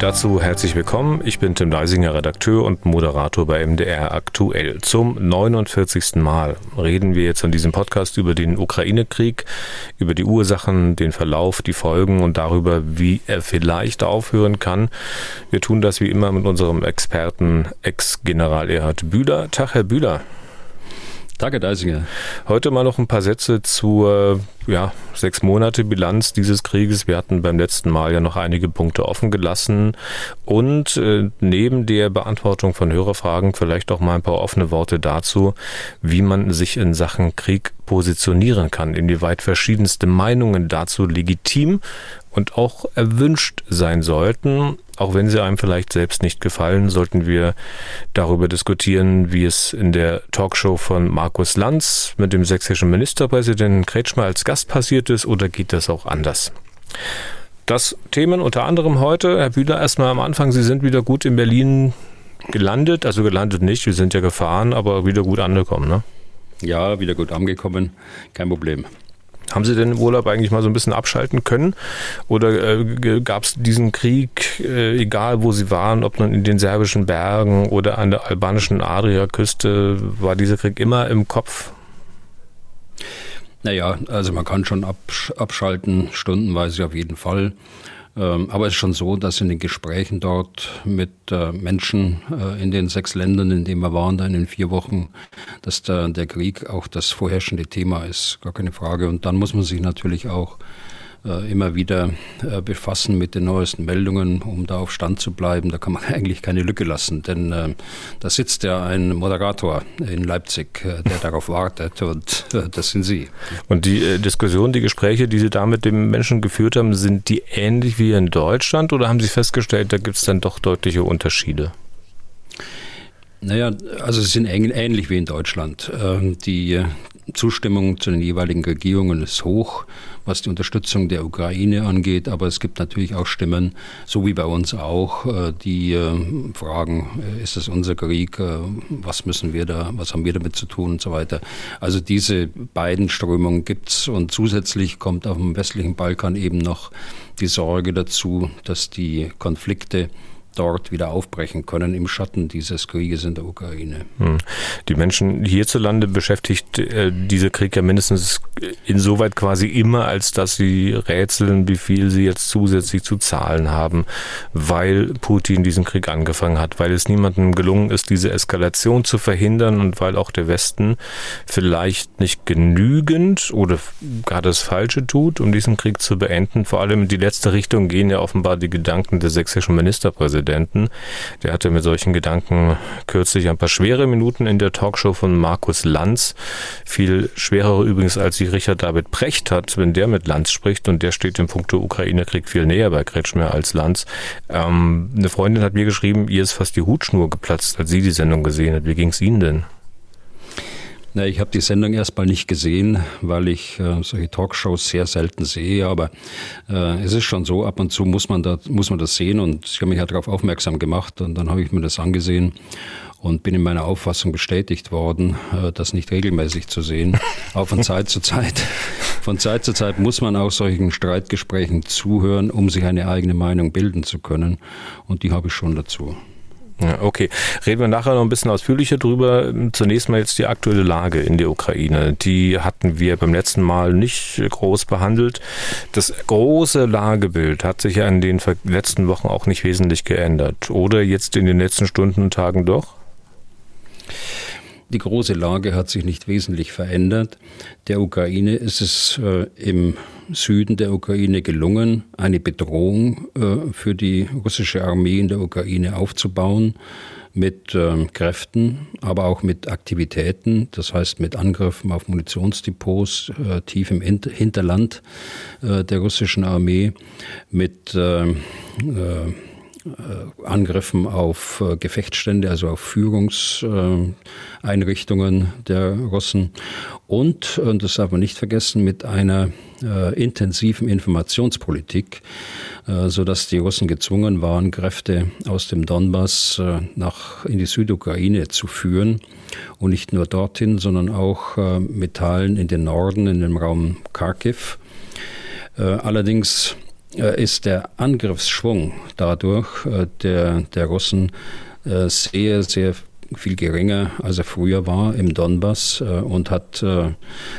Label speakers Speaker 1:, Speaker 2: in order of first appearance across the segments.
Speaker 1: Dazu herzlich willkommen. Ich bin Tim Leisinger, Redakteur und Moderator bei MDR aktuell. Zum 49. Mal reden wir jetzt in diesem Podcast über den Ukraine-Krieg, über die Ursachen, den Verlauf, die Folgen und darüber, wie er vielleicht aufhören kann. Wir tun das wie immer mit unserem Experten, Ex-General Erhard Bühler. Tag, Herr Bühler.
Speaker 2: Danke, Deisinger.
Speaker 1: Heute mal noch ein paar Sätze zur ja, sechs Monate Bilanz dieses Krieges. Wir hatten beim letzten Mal ja noch einige Punkte offen gelassen. Und äh, neben der Beantwortung von Hörerfragen vielleicht auch mal ein paar offene Worte dazu, wie man sich in Sachen Krieg positionieren kann, inwieweit verschiedenste Meinungen dazu legitim und auch erwünscht sein sollten. Auch wenn sie einem vielleicht selbst nicht gefallen, sollten wir darüber diskutieren, wie es in der Talkshow von Markus Lanz mit dem sächsischen Ministerpräsidenten Kretschmer als Gast passiert ist oder geht das auch anders? Das Themen unter anderem heute, Herr Bühler, erstmal am Anfang, Sie sind wieder gut in Berlin gelandet, also gelandet nicht, wir sind ja gefahren, aber wieder gut angekommen, ne?
Speaker 2: Ja, wieder gut angekommen, kein Problem.
Speaker 1: Haben Sie denn im Urlaub eigentlich mal so ein bisschen abschalten können? Oder äh, gab es diesen Krieg, äh, egal wo Sie waren, ob nun in den serbischen Bergen oder an der albanischen Adriaküste, war dieser Krieg immer im Kopf?
Speaker 2: Naja, also man kann schon absch abschalten, stundenweise auf jeden Fall. Ähm, aber es ist schon so, dass in den Gesprächen dort mit äh, Menschen äh, in den sechs Ländern, in denen wir waren, da in den vier Wochen, dass der, Krieg auch das vorherrschende Thema ist, gar keine Frage. Und dann muss man sich natürlich auch immer wieder äh, befassen mit den neuesten Meldungen, um da auf Stand zu bleiben. Da kann man eigentlich keine Lücke lassen, denn äh, da sitzt ja ein Moderator in Leipzig, der darauf wartet und das sind Sie.
Speaker 1: Und die Diskussion, die Gespräche, die Sie da mit dem Menschen geführt haben, sind die ähnlich wie in Deutschland oder haben Sie festgestellt, da gibt es dann doch deutliche Unterschiede?
Speaker 2: Naja, also sie sind ähnlich wie in Deutschland. Ähm, die Zustimmung zu den jeweiligen Regierungen ist hoch, was die Unterstützung der Ukraine angeht. Aber es gibt natürlich auch Stimmen, so wie bei uns auch, äh, die äh, fragen, äh, ist das unser Krieg? Was müssen wir da, was haben wir damit zu tun und so weiter. Also diese beiden Strömungen gibt's und zusätzlich kommt auf dem westlichen Balkan eben noch die Sorge dazu, dass die Konflikte dort wieder aufbrechen können im Schatten dieses Krieges in der Ukraine. Hm.
Speaker 1: Die Menschen hierzulande beschäftigt äh, dieser Krieg ja mindestens insoweit quasi immer, als dass sie rätseln, wie viel sie jetzt zusätzlich zu zahlen haben, weil Putin diesen Krieg angefangen hat, weil es niemandem gelungen ist, diese Eskalation zu verhindern und weil auch der Westen vielleicht nicht genügend oder gar das Falsche tut, um diesen Krieg zu beenden. Vor allem in die letzte Richtung gehen ja offenbar die Gedanken des sächsischen Ministerpräsidenten. Präsidenten. Der hatte mit solchen Gedanken kürzlich ein paar schwere Minuten in der Talkshow von Markus Lanz. Viel schwerere übrigens, als sie Richard David Precht hat, wenn der mit Lanz spricht. Und der steht im Punkto Ukraine-Krieg viel näher bei Kretschmer als Lanz. Ähm, eine Freundin hat mir geschrieben, ihr ist fast die Hutschnur geplatzt, als sie die Sendung gesehen hat. Wie ging es Ihnen denn?
Speaker 2: Na, ich habe die Sendung erstmal nicht gesehen, weil ich äh, solche Talkshows sehr selten sehe. Aber äh, es ist schon so, ab und zu muss man, da, muss man das sehen. Und ich habe mich ja darauf aufmerksam gemacht. Und dann habe ich mir das angesehen und bin in meiner Auffassung bestätigt worden, äh, das nicht regelmäßig zu sehen. Auch von Zeit zu Zeit. Von Zeit zu Zeit muss man auch solchen Streitgesprächen zuhören, um sich eine eigene Meinung bilden zu können. Und die habe ich schon dazu.
Speaker 1: Ja, okay. Reden wir nachher noch ein bisschen ausführlicher drüber. Zunächst mal jetzt die aktuelle Lage in der Ukraine. Die hatten wir beim letzten Mal nicht groß behandelt. Das große Lagebild hat sich ja in den letzten Wochen auch nicht wesentlich geändert. Oder jetzt in den letzten Stunden und Tagen doch?
Speaker 2: Die große Lage hat sich nicht wesentlich verändert. Der Ukraine ist es äh, im Süden der Ukraine gelungen, eine Bedrohung äh, für die russische Armee in der Ukraine aufzubauen mit äh, Kräften, aber auch mit Aktivitäten, das heißt mit Angriffen auf Munitionsdepots äh, tief im Hinterland äh, der russischen Armee, mit äh, Angriffen auf Gefechtsstände, also auf Führungseinrichtungen der Russen und, und das darf man nicht vergessen, mit einer intensiven Informationspolitik, so dass die Russen gezwungen waren, Kräfte aus dem Donbass nach in die Südukraine zu führen und nicht nur dorthin, sondern auch mit Teilen in den Norden, in dem Raum Kharkiv. Allerdings äh, ist der Angriffsschwung dadurch äh, der, der Russen äh, sehr, sehr viel geringer, als er früher war im Donbass und hat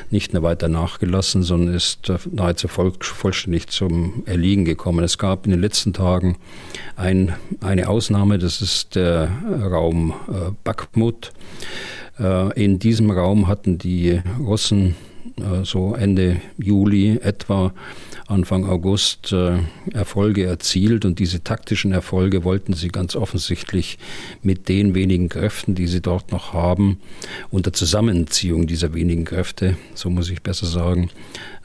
Speaker 2: nicht nur weiter nachgelassen, sondern ist nahezu voll, vollständig zum Erliegen gekommen. Es gab in den letzten Tagen ein, eine Ausnahme, das ist der Raum Bakhmut. In diesem Raum hatten die Russen so Ende Juli etwa Anfang August äh, Erfolge erzielt. Und diese taktischen Erfolge wollten sie ganz offensichtlich mit den wenigen Kräften, die sie dort noch haben, unter Zusammenziehung dieser wenigen Kräfte, so muss ich besser sagen,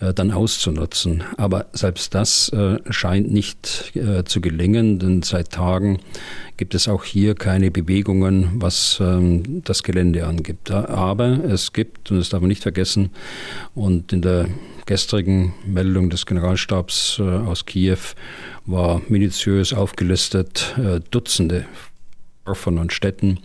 Speaker 2: dann auszunutzen. Aber selbst das äh, scheint nicht äh, zu gelingen, denn seit Tagen gibt es auch hier keine Bewegungen, was ähm, das Gelände angibt. Aber es gibt, und das darf man nicht vergessen, und in der gestrigen Meldung des Generalstabs äh, aus Kiew war minutiös aufgelistet äh, Dutzende Dörfern und Städten,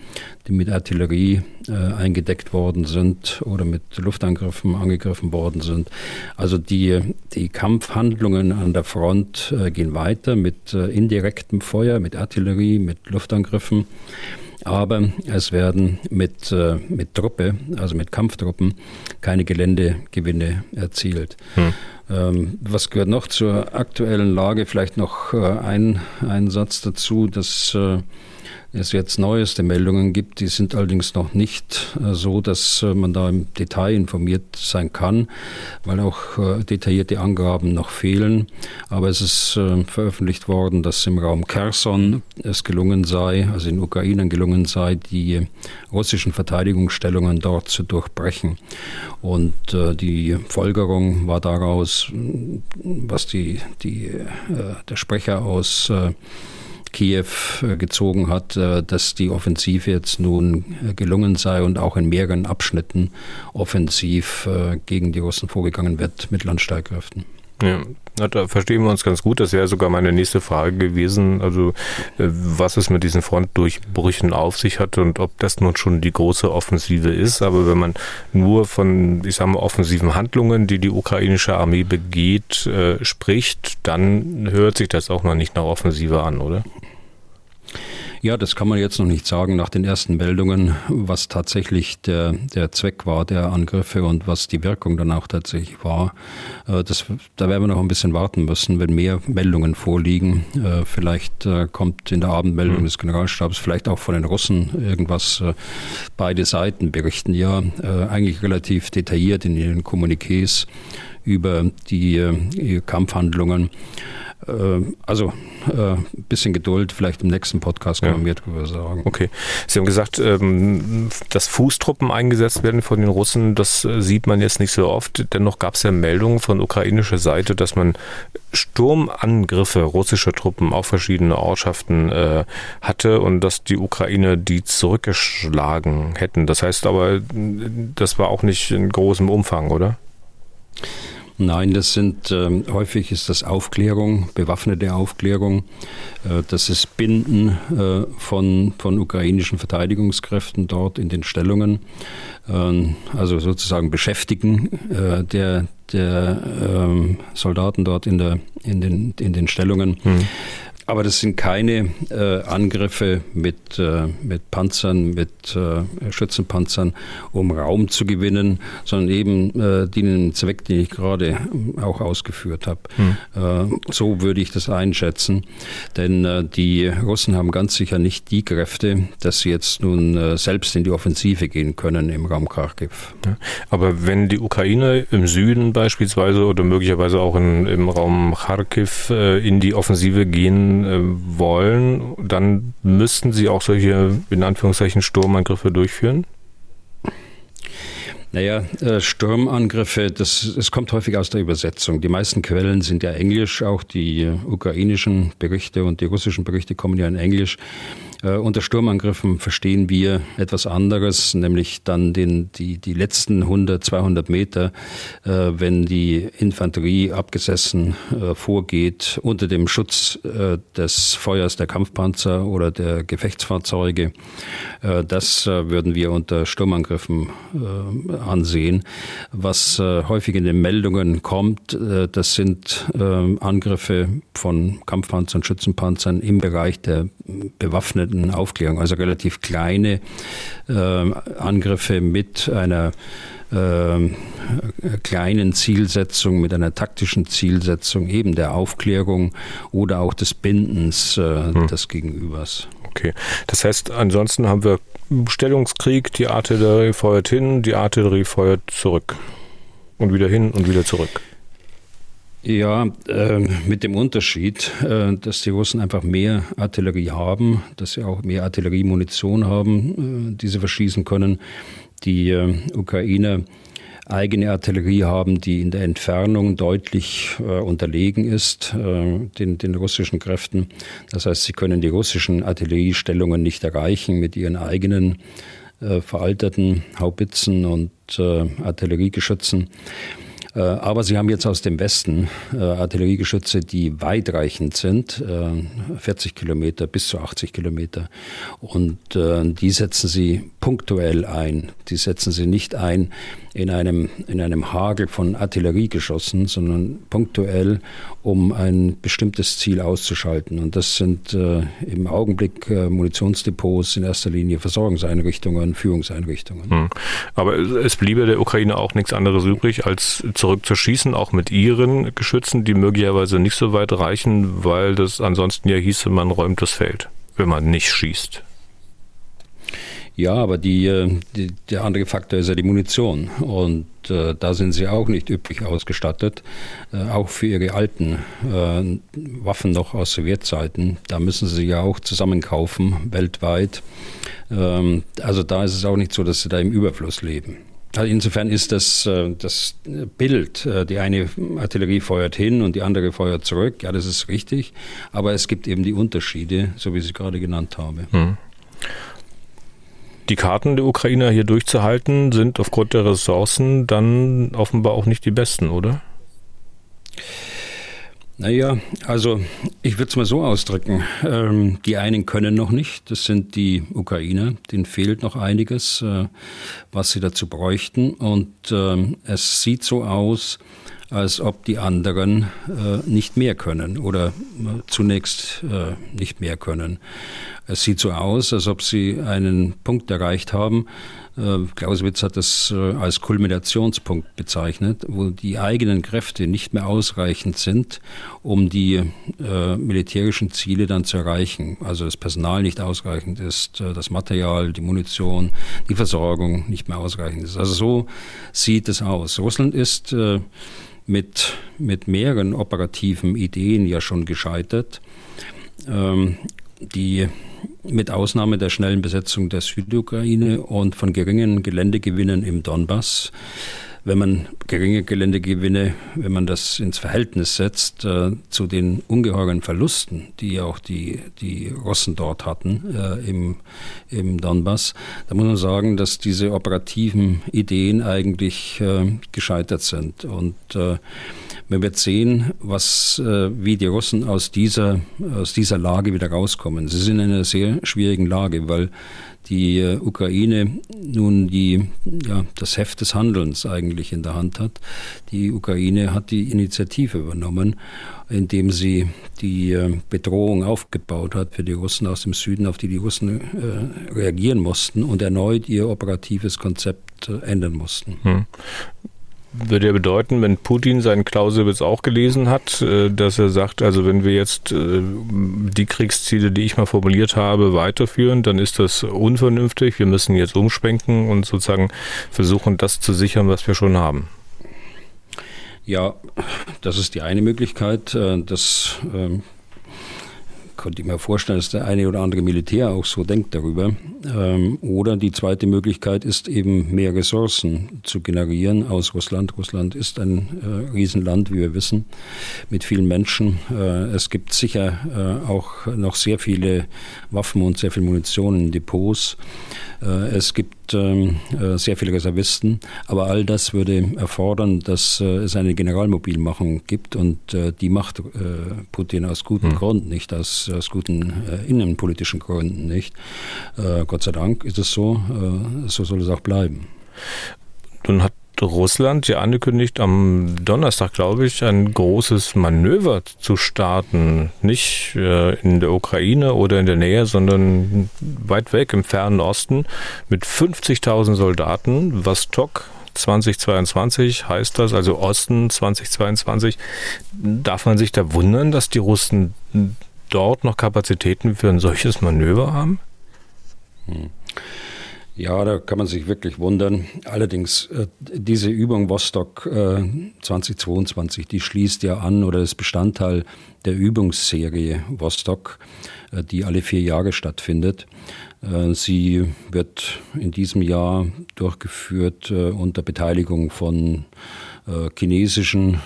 Speaker 2: die mit Artillerie äh, eingedeckt worden sind oder mit Luftangriffen angegriffen worden sind. Also die, die Kampfhandlungen an der Front äh, gehen weiter mit äh, indirektem Feuer, mit Artillerie, mit Luftangriffen aber es werden mit, äh, mit Truppe, also mit Kampftruppen, keine Geländegewinne erzielt. Hm. Ähm, was gehört noch zur aktuellen Lage? Vielleicht noch äh, ein, ein Satz dazu, dass äh, es jetzt neueste Meldungen gibt. Die sind allerdings noch nicht äh, so, dass äh, man da im Detail informiert sein kann, weil auch äh, detaillierte Angaben noch fehlen. Aber es ist veröffentlicht worden, dass im Raum Kherson es gelungen sei, also in Ukraine gelungen sei, die russischen Verteidigungsstellungen dort zu durchbrechen. Und die Folgerung war daraus, was die, die, der Sprecher aus Kiew äh, gezogen hat, äh, dass die Offensive jetzt nun äh, gelungen sei und auch in mehreren Abschnitten offensiv gegen die Russen vorgegangen wird mit Landstreitkräften.
Speaker 1: Ja, da verstehen wir uns ganz gut. Das wäre sogar meine nächste Frage gewesen. Also, was es mit diesen Frontdurchbrüchen auf sich hat und ob das nun schon die große Offensive ist. Aber wenn man nur von, ich sage mal, offensiven Handlungen, die die ukrainische Armee begeht, äh, spricht, dann hört sich das auch noch nicht nach Offensive an, oder?
Speaker 2: Ja, das kann man jetzt noch nicht sagen nach den ersten Meldungen, was tatsächlich der, der Zweck war der Angriffe und was die Wirkung dann auch tatsächlich war. Äh, das, da werden wir noch ein bisschen warten müssen, wenn mehr Meldungen vorliegen. Äh, vielleicht äh, kommt in der Abendmeldung mhm. des Generalstabs, vielleicht auch von den Russen irgendwas. Beide Seiten berichten ja eigentlich relativ detailliert in ihren Kommuniqués über die Kampfhandlungen. Äh, also ein äh, bisschen Geduld, vielleicht im nächsten Podcast können ja. wir mehr darüber sagen.
Speaker 1: Okay. Sie haben gesagt, ähm, dass Fußtruppen eingesetzt werden von den Russen, das äh, sieht man jetzt nicht so oft. Dennoch gab es ja Meldungen von ukrainischer Seite, dass man Sturmangriffe russischer Truppen auf verschiedene Ortschaften hatte und dass die Ukraine die zurückgeschlagen hätten. Das heißt aber, das war auch nicht in großem Umfang, oder?
Speaker 2: Nein, das sind äh, häufig ist das Aufklärung, bewaffnete Aufklärung. Äh, das ist Binden äh, von, von ukrainischen Verteidigungskräften dort in den Stellungen. Ähm, also sozusagen Beschäftigen äh, der, der ähm, Soldaten dort in, der, in, den, in den Stellungen. Mhm. Aber das sind keine äh, Angriffe mit, äh, mit Panzern, mit äh, Schützenpanzern, um Raum zu gewinnen, sondern eben äh, dienen Zweck, den ich gerade auch ausgeführt habe. Hm. Äh, so würde ich das einschätzen. Denn äh, die Russen haben ganz sicher nicht die Kräfte, dass sie jetzt nun äh, selbst in die Offensive gehen können im Raum Kharkiv.
Speaker 1: Ja, aber wenn die Ukraine im Süden beispielsweise oder möglicherweise auch in, im Raum Kharkiv äh, in die Offensive gehen, äh, wollen, dann müssten sie auch solche, in Anführungszeichen, Sturmangriffe durchführen?
Speaker 2: Naja, äh, Sturmangriffe, das, es kommt häufig aus der Übersetzung. Die meisten Quellen sind ja englisch, auch die ukrainischen Berichte und die russischen Berichte kommen ja in Englisch. Äh, unter Sturmangriffen verstehen wir etwas anderes, nämlich dann den, die, die letzten 100, 200 Meter, äh, wenn die Infanterie abgesessen äh, vorgeht unter dem Schutz äh, des Feuers der Kampfpanzer oder der Gefechtsfahrzeuge. Äh, das äh, würden wir unter Sturmangriffen ansehen. Was häufig in den Meldungen kommt, das sind Angriffe von Kampfpanzern, Schützenpanzern im Bereich der bewaffneten geordneten Aufklärung, also relativ kleine äh, Angriffe mit einer äh, kleinen Zielsetzung, mit einer taktischen Zielsetzung eben der Aufklärung oder auch des Bindens äh, hm. des Gegenübers.
Speaker 1: Okay, das heißt, ansonsten haben wir Stellungskrieg, die Artillerie feuert hin, die Artillerie feuert zurück und wieder hin und wieder zurück.
Speaker 2: Ja, äh, mit dem Unterschied, äh, dass die Russen einfach mehr Artillerie haben, dass sie auch mehr Artilleriemunition haben, äh, die sie verschießen können. Die äh, Ukrainer eigene Artillerie haben, die in der Entfernung deutlich äh, unterlegen ist äh, den, den russischen Kräften. Das heißt, sie können die russischen Artilleriestellungen nicht erreichen mit ihren eigenen veralterten Haubitzen und Artilleriegeschützen. Äh, aber sie haben jetzt aus dem Westen äh, Artilleriegeschütze, die weitreichend sind, 40 äh, Kilometer bis zu 80 Kilometer. Und die setzen sie punktuell ein. Die setzen sie nicht ein in einem, in einem Hagel von Artilleriegeschossen, sondern punktuell, um ein bestimmtes Ziel auszuschalten. Und das sind äh, im Augenblick äh, Munitionsdepots, in erster Linie Versorgungseinrichtungen, Führungseinrichtungen. Hm.
Speaker 1: Aber es bliebe der Ukraine auch nichts anderes übrig, als zurückzuschießen, auch mit ihren Geschützen, die möglicherweise nicht so weit reichen, weil das ansonsten ja hieße, man räumt das Feld, wenn man nicht schießt.
Speaker 2: Ja, aber die, äh, die, der andere Faktor ist ja die Munition. Und äh, da sind sie auch nicht üppig ausgestattet. Äh, auch für ihre alten äh, Waffen noch aus Sowjetzeiten. Da müssen sie ja auch zusammenkaufen, weltweit. Ähm, also da ist es auch nicht so, dass sie da im Überfluss leben. Also insofern ist das, äh, das Bild, äh, die eine Artillerie feuert hin und die andere feuert zurück, ja, das ist richtig. Aber es gibt eben die Unterschiede, so wie ich sie gerade genannt habe. Hm.
Speaker 1: Die Karten der Ukrainer hier durchzuhalten sind aufgrund der Ressourcen dann offenbar auch nicht die besten, oder?
Speaker 2: Naja, also ich würde es mal so ausdrücken. Ähm, die einen können noch nicht, das sind die Ukrainer, denen fehlt noch einiges, äh, was sie dazu bräuchten. Und ähm, es sieht so aus, als ob die anderen äh, nicht mehr können oder äh, zunächst äh, nicht mehr können. Es sieht so aus, als ob sie einen Punkt erreicht haben. Äh, Clausewitz hat das äh, als Kulminationspunkt bezeichnet, wo die eigenen Kräfte nicht mehr ausreichend sind, um die äh, militärischen Ziele dann zu erreichen. Also das Personal nicht ausreichend ist, das Material, die Munition, die Versorgung nicht mehr ausreichend ist. Also so sieht es aus. Russland ist mit, mit mehreren operativen Ideen ja schon gescheitert, ähm, die mit Ausnahme der schnellen Besetzung der Südukraine und von geringen Geländegewinnen im Donbass wenn man geringe Geländegewinne, wenn man das ins Verhältnis setzt äh, zu den ungeheuren Verlusten, die auch die, die Russen dort hatten äh, im, im Donbass, da muss man sagen, dass diese operativen Ideen eigentlich äh, gescheitert sind. Und äh, man wird sehen, was, äh, wie die Russen aus dieser, aus dieser Lage wieder rauskommen. Sie sind in einer sehr schwierigen Lage, weil die äh, Ukraine nun die, ja, das Heft des Handelns eigentlich in der Hand hat. Die Ukraine hat die Initiative übernommen, indem sie die äh, Bedrohung aufgebaut hat für die Russen aus dem Süden, auf die die Russen äh, reagieren mussten und erneut ihr operatives Konzept äh, ändern mussten. Hm
Speaker 1: würde ja bedeuten, wenn Putin seinen Clausewitz auch gelesen hat, äh, dass er sagt, also wenn wir jetzt äh, die Kriegsziele, die ich mal formuliert habe, weiterführen, dann ist das unvernünftig. Wir müssen jetzt umschwenken und sozusagen versuchen, das zu sichern, was wir schon haben.
Speaker 2: Ja, das ist die eine Möglichkeit. Äh, das ähm, könnte ich mir vorstellen, dass der eine oder andere Militär auch so denkt darüber. Ähm, oder die zweite Möglichkeit ist eben mehr Ressourcen zu generieren aus Russland. Russland ist ein äh, Riesenland, wie wir wissen, mit vielen Menschen. Äh, es gibt sicher äh, auch noch sehr viele Waffen und sehr viel Munition in Depots. Äh, es gibt ähm, äh, sehr viele Reservisten, aber all das würde erfordern, dass äh, es eine Generalmobilmachung gibt und die macht Putin aus guten hm. Gründen, nicht aus, aus guten innenpolitischen Gründen nicht. Gott sei Dank ist es so, so soll es auch bleiben.
Speaker 1: Nun hat Russland ja angekündigt, am Donnerstag, glaube ich, ein großes Manöver zu starten. Nicht äh, in der Ukraine oder in der Nähe, sondern weit weg im fernen Osten mit 50.000 Soldaten. Vostok 2022 heißt das, also Osten 2022. Darf man sich da wundern, dass die Russen dort noch Kapazitäten für ein solches Manöver haben?
Speaker 2: Hm. Ja, da kann man sich wirklich wundern. Allerdings, äh, diese Übung Vostok äh, 2022, die schließt ja an oder ist Bestandteil der Übungsserie Vostok, äh, die alle vier Jahre stattfindet. Äh, sie wird in diesem Jahr durchgeführt äh, unter Beteiligung von äh, chinesischen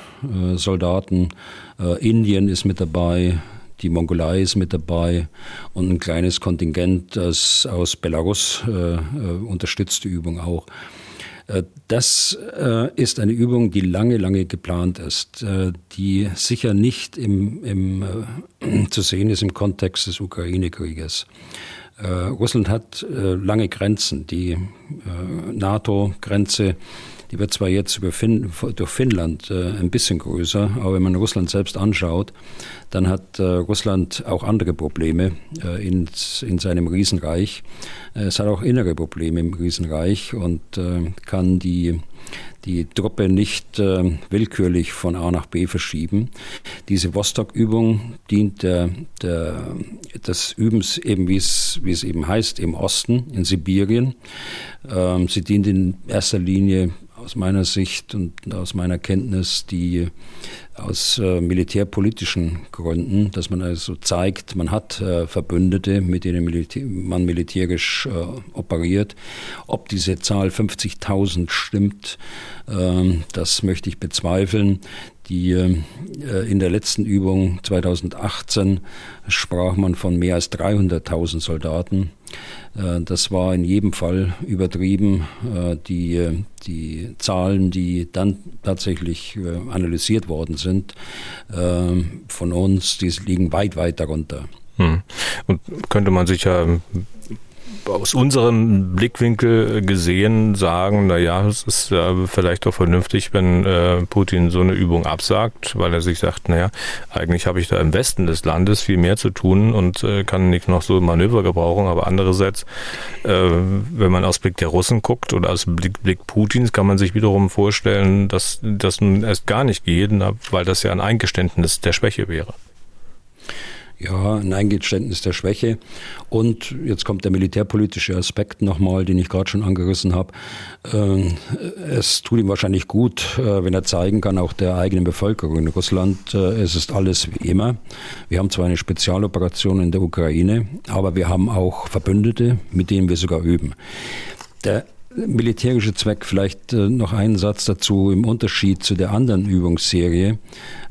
Speaker 2: Soldaten. Indien ist mit dabei, die Mongolei ist mit dabei und ein kleines Kontingent aus, aus Belarus äh, äh, unterstützt die Übung auch. Äh, das äh, ist eine Übung, die lange, lange geplant ist, die sicher nicht im, im, zu sehen ist im Kontext des Ukraine-Krieges. Russland hat lange Grenzen. Die NATO-Grenze die wird zwar jetzt fin durch Finnland äh, ein bisschen größer, aber wenn man Russland selbst anschaut, dann hat äh, Russland auch andere Probleme äh, in, in seinem Riesenreich. Äh, es hat auch innere Probleme im Riesenreich und äh, kann die die Truppe nicht äh, willkürlich von A nach B verschieben. Diese Vostok-Übung dient der, der, des Übens eben, wie es, eben heißt, im Osten, in Sibirien. Ähm, sie dient in erster Linie aus meiner Sicht und aus meiner Kenntnis die aus äh, militärpolitischen Gründen, dass man also zeigt, man hat äh, Verbündete, mit denen Militär, man militärisch äh, operiert. Ob diese Zahl 50.000 stimmt, ähm, das möchte ich bezweifeln. Die, äh, in der letzten Übung 2018 sprach man von mehr als 300.000 Soldaten. Äh, das war in jedem Fall übertrieben. Äh, die, die Zahlen, die dann tatsächlich analysiert worden sind von uns, die liegen weit, weit darunter.
Speaker 1: Hm. Und könnte man sich ja aus unserem Blickwinkel gesehen sagen, na ja, es ist äh, vielleicht doch vernünftig, wenn äh, Putin so eine Übung absagt, weil er sich sagt, naja, eigentlich habe ich da im Westen des Landes viel mehr zu tun und äh, kann nicht noch so Manöver gebrauchen, aber andererseits, äh, wenn man aus Blick der Russen guckt oder aus Blick, Blick Putins, kann man sich wiederum vorstellen, dass das nun erst gar nicht geht, weil das ja ein Eingeständnis der Schwäche wäre.
Speaker 2: Ja, ein Eingeständnis der Schwäche. Und jetzt kommt der militärpolitische Aspekt nochmal, den ich gerade schon angerissen habe. Ähm, es tut ihm wahrscheinlich gut, äh, wenn er zeigen kann, auch der eigenen Bevölkerung in Russland, äh, es ist alles wie immer. Wir haben zwar eine Spezialoperation in der Ukraine, aber wir haben auch Verbündete, mit denen wir sogar üben. Der militärische Zweck. Vielleicht äh, noch einen Satz dazu im Unterschied zu der anderen Übungsserie.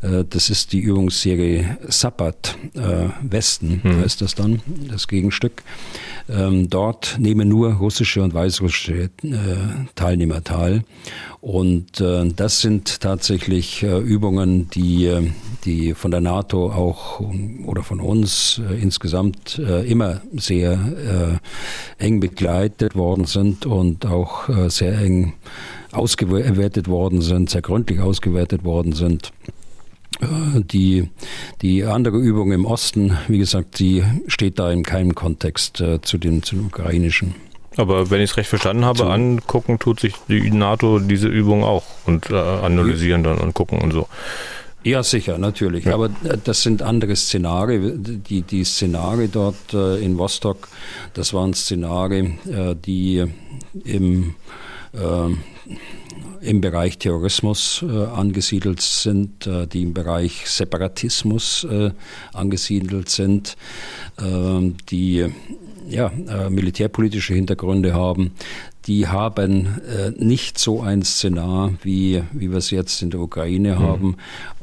Speaker 2: Äh, das ist die Übungsserie Sabbat äh, Westen, mhm. heißt das dann, das Gegenstück. Ähm, dort nehmen nur russische und weißrussische äh, Teilnehmer teil. Und äh, das sind tatsächlich äh, Übungen, die, äh, die von der NATO auch oder von uns äh, insgesamt äh, immer sehr äh, eng begleitet worden sind und auch äh, sehr eng ausgewertet worden sind, sehr gründlich ausgewertet worden sind. Die, die andere Übung im Osten, wie gesagt, die steht da in keinem Kontext äh, zu, den, zu den ukrainischen.
Speaker 1: Aber wenn ich es recht verstanden habe, angucken tut sich die NATO diese Übung auch und äh, analysieren dann und gucken und so.
Speaker 2: Ja, sicher, natürlich. Ja. Aber äh, das sind andere Szenarien. Die, die Szenarien dort äh, in Vostok, das waren Szenarien, äh, die im, im Bereich Terrorismus äh, angesiedelt sind, äh, die im Bereich Separatismus äh, angesiedelt sind, ähm, die ja, militärpolitische Hintergründe haben, die haben äh, nicht so ein Szenar, wie, wie wir es jetzt in der Ukraine mhm. haben.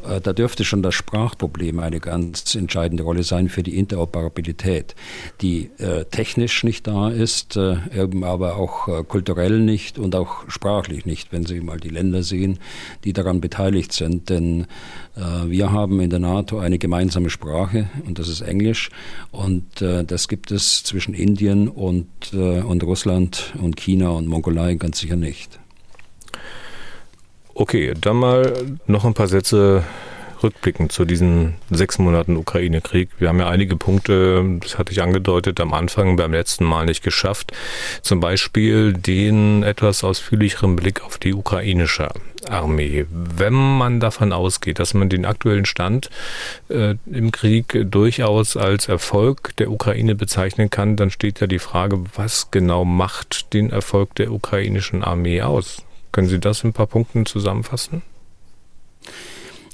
Speaker 2: Äh, da dürfte schon das Sprachproblem eine ganz entscheidende Rolle sein für die Interoperabilität, die äh, technisch nicht da ist, äh, aber auch äh, kulturell nicht und auch sprachlich nicht, wenn Sie mal die Länder sehen, die daran beteiligt sind. Denn äh, wir haben in der NATO eine gemeinsame Sprache und das ist Englisch und das gibt es zwischen Indien und, und Russland und China und Mongolei ganz sicher nicht.
Speaker 1: Okay, dann mal noch ein paar Sätze rückblickend zu diesen sechs Monaten Ukraine-Krieg. Wir haben ja einige Punkte, das hatte ich angedeutet, am Anfang beim letzten Mal nicht geschafft. Zum Beispiel den etwas ausführlicheren Blick auf die ukrainische Armee. Wenn man davon ausgeht, dass man den aktuellen Stand äh, im Krieg durchaus als Erfolg der Ukraine bezeichnen kann, dann steht ja die Frage, was genau macht den Erfolg der ukrainischen Armee aus? Können Sie das in ein paar Punkten zusammenfassen?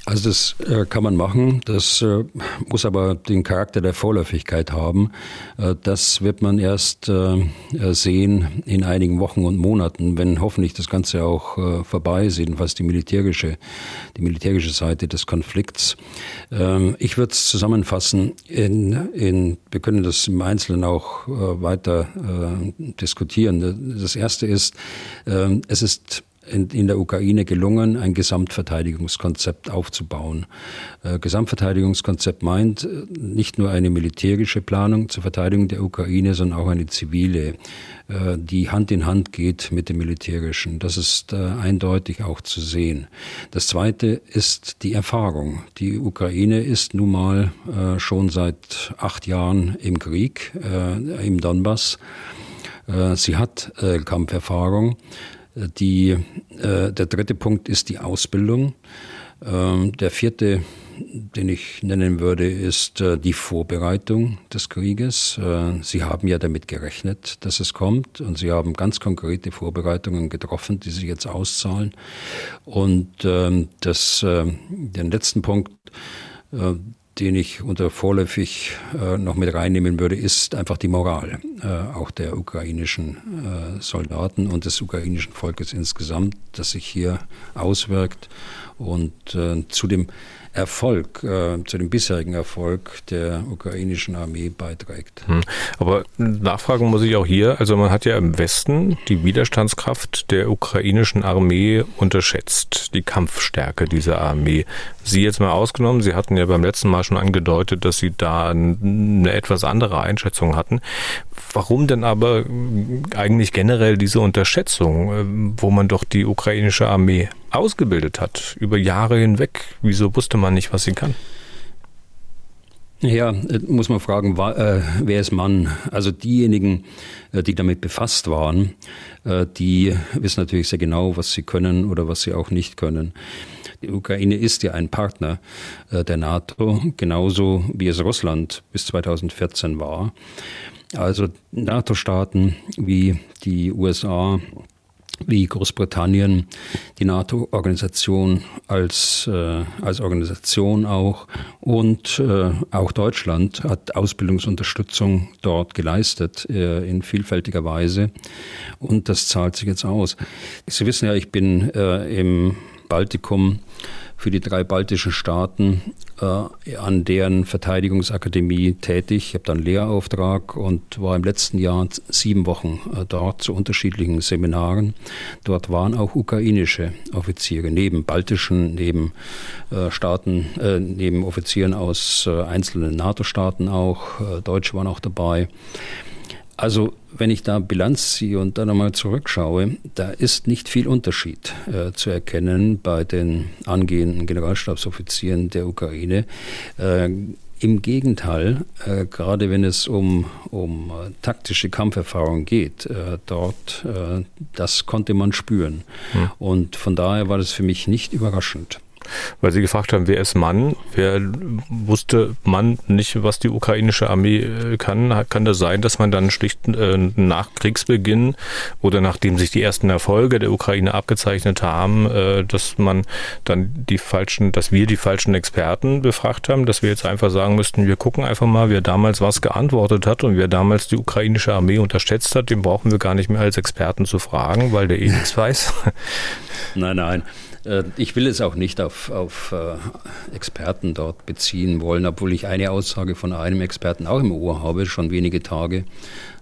Speaker 2: Also das äh, kann man machen, das äh, muss aber den Charakter der Vorläufigkeit haben. Äh, das wird man erst äh, sehen in einigen Wochen und Monaten, wenn hoffentlich das Ganze auch äh, vorbei ist, jedenfalls die militärische, die militärische Seite des Konflikts. Ähm, ich würde es zusammenfassen, in, in, wir können das im Einzelnen auch äh, weiter diskutieren. Das Erste ist, ähm, es ist in, in der Ukraine gelungen, ein Gesamtverteidigungskonzept aufzubauen. Äh, Gesamtverteidigungskonzept meint äh, nicht nur eine militärische Planung zur Verteidigung der Ukraine, sondern auch eine zivile, äh, die Hand in Hand geht mit dem militärischen. Das ist eindeutig auch zu sehen. Das Zweite ist die Erfahrung. Die Ukraine ist nun mal schon seit acht Jahren im Krieg im Donbass. Sie hat Kampferfahrung. Die, äh, der dritte Punkt ist die Ausbildung. Ähm, der vierte, den ich nennen würde, ist äh, die Vorbereitung des Krieges. Äh, Sie haben ja damit gerechnet, dass es kommt und Sie haben ganz konkrete Vorbereitungen getroffen, die sich jetzt auszahlen. Und ähm, das, äh, den letzten Punkt, äh, den ich unter vorläufig äh, noch mit reinnehmen würde, ist einfach die Moral auch der ukrainischen äh, Soldaten und des ukrainischen Volkes insgesamt, das sich hier auswirkt und äh, zu dem Erfolg, äh, zu dem bisherigen Erfolg der ukrainischen Armee beiträgt. Hm.
Speaker 1: Aber nachfragen muss ich auch hier, also man hat ja im Westen die Widerstandskraft der ukrainischen Armee unterschätzt, die Kampfstärke dieser Armee. Sie jetzt mal ausgenommen, Sie hatten ja beim letzten Mal schon angedeutet, dass Sie da eine etwas andere Einschätzung hatten. Warum denn aber eigentlich generell diese Unterschätzung, äh, wo man doch die ukrainische Armee ausgebildet hat, über Jahre hinweg? Wieso wusste man nicht, was sie kann?
Speaker 2: Ja, äh, muss man fragen, äh, wer ist Mann? Also diejenigen, die damit befasst waren, die wissen natürlich sehr genau, was sie können oder was sie auch nicht können. Die Ukraine ist ja ein Partner der NATO, genauso wie es Russland bis 2014 war. Also NATO-Staaten wie die USA, wie Großbritannien, die NATO-Organisation als, äh, als Organisation auch und äh, auch Deutschland hat Ausbildungsunterstützung dort geleistet äh, in vielfältiger Weise und das zahlt sich jetzt aus. Sie wissen ja, ich bin äh, im Baltikum für die drei baltischen Staaten äh, an deren Verteidigungsakademie tätig. Ich habe dann Lehrauftrag und war im letzten Jahr sieben Wochen äh, dort zu unterschiedlichen Seminaren. Dort waren auch ukrainische Offiziere, neben baltischen, neben äh, Staaten, äh, neben Offizieren aus äh, einzelnen NATO-Staaten auch. Äh, Deutsche waren auch dabei. Also wenn ich da Bilanz ziehe und dann nochmal zurückschaue, da ist nicht viel Unterschied äh, zu erkennen bei den angehenden Generalstabsoffizieren der Ukraine. Äh, Im Gegenteil, äh, gerade wenn es um, um äh, taktische Kampferfahrung geht, äh, dort, äh, das konnte man spüren. Hm. Und von daher war das für mich nicht überraschend.
Speaker 1: Weil Sie gefragt haben, wer ist Mann? Wer wusste Mann nicht, was die ukrainische Armee äh, kann? Kann das sein, dass man dann schlicht äh, nach Kriegsbeginn oder nachdem sich die ersten Erfolge der Ukraine abgezeichnet haben, äh, dass man dann die falschen, dass wir die falschen Experten befragt haben, dass wir jetzt einfach sagen müssten, wir gucken einfach mal, wer damals was geantwortet hat und wer damals die ukrainische Armee unterschätzt hat, den brauchen wir gar nicht mehr als Experten zu fragen, weil der eh nichts weiß.
Speaker 2: Nein, nein. Äh, ich will es auch nicht auf, auf äh, Experten dort beziehen wollen, obwohl ich eine Aussage von einem Experten auch im Ohr habe, schon wenige Tage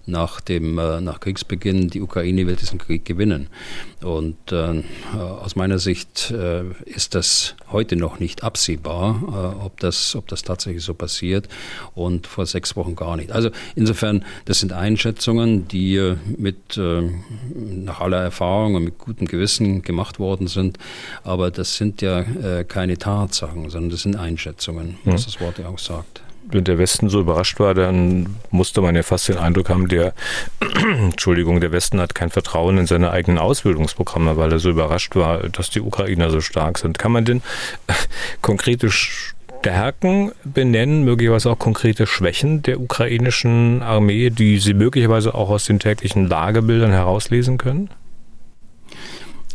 Speaker 2: nach, dem, äh, nach Kriegsbeginn, die Ukraine wird diesen Krieg gewinnen. Und äh, aus meiner Sicht äh, ist das heute noch nicht absehbar, ob, das, ob das tatsächlich so passiert und vor sechs Wochen gar nicht. Also insofern, das sind Einschätzungen, die mit nach aller Erfahrung und mit gutem Gewissen gemacht worden sind, aber das sind ja keine Tatsachen, sondern das sind Einschätzungen, was mhm. das Wort ja auch sagt
Speaker 1: wenn der Westen so überrascht war, dann musste man ja fast den Eindruck haben, der, Entschuldigung, der Westen hat kein Vertrauen in seine eigenen Ausbildungsprogramme, weil er so überrascht war, dass die Ukrainer so stark sind. Kann man denn konkrete Stärken benennen, möglicherweise auch konkrete Schwächen der ukrainischen Armee, die Sie möglicherweise auch aus den täglichen Lagebildern herauslesen können?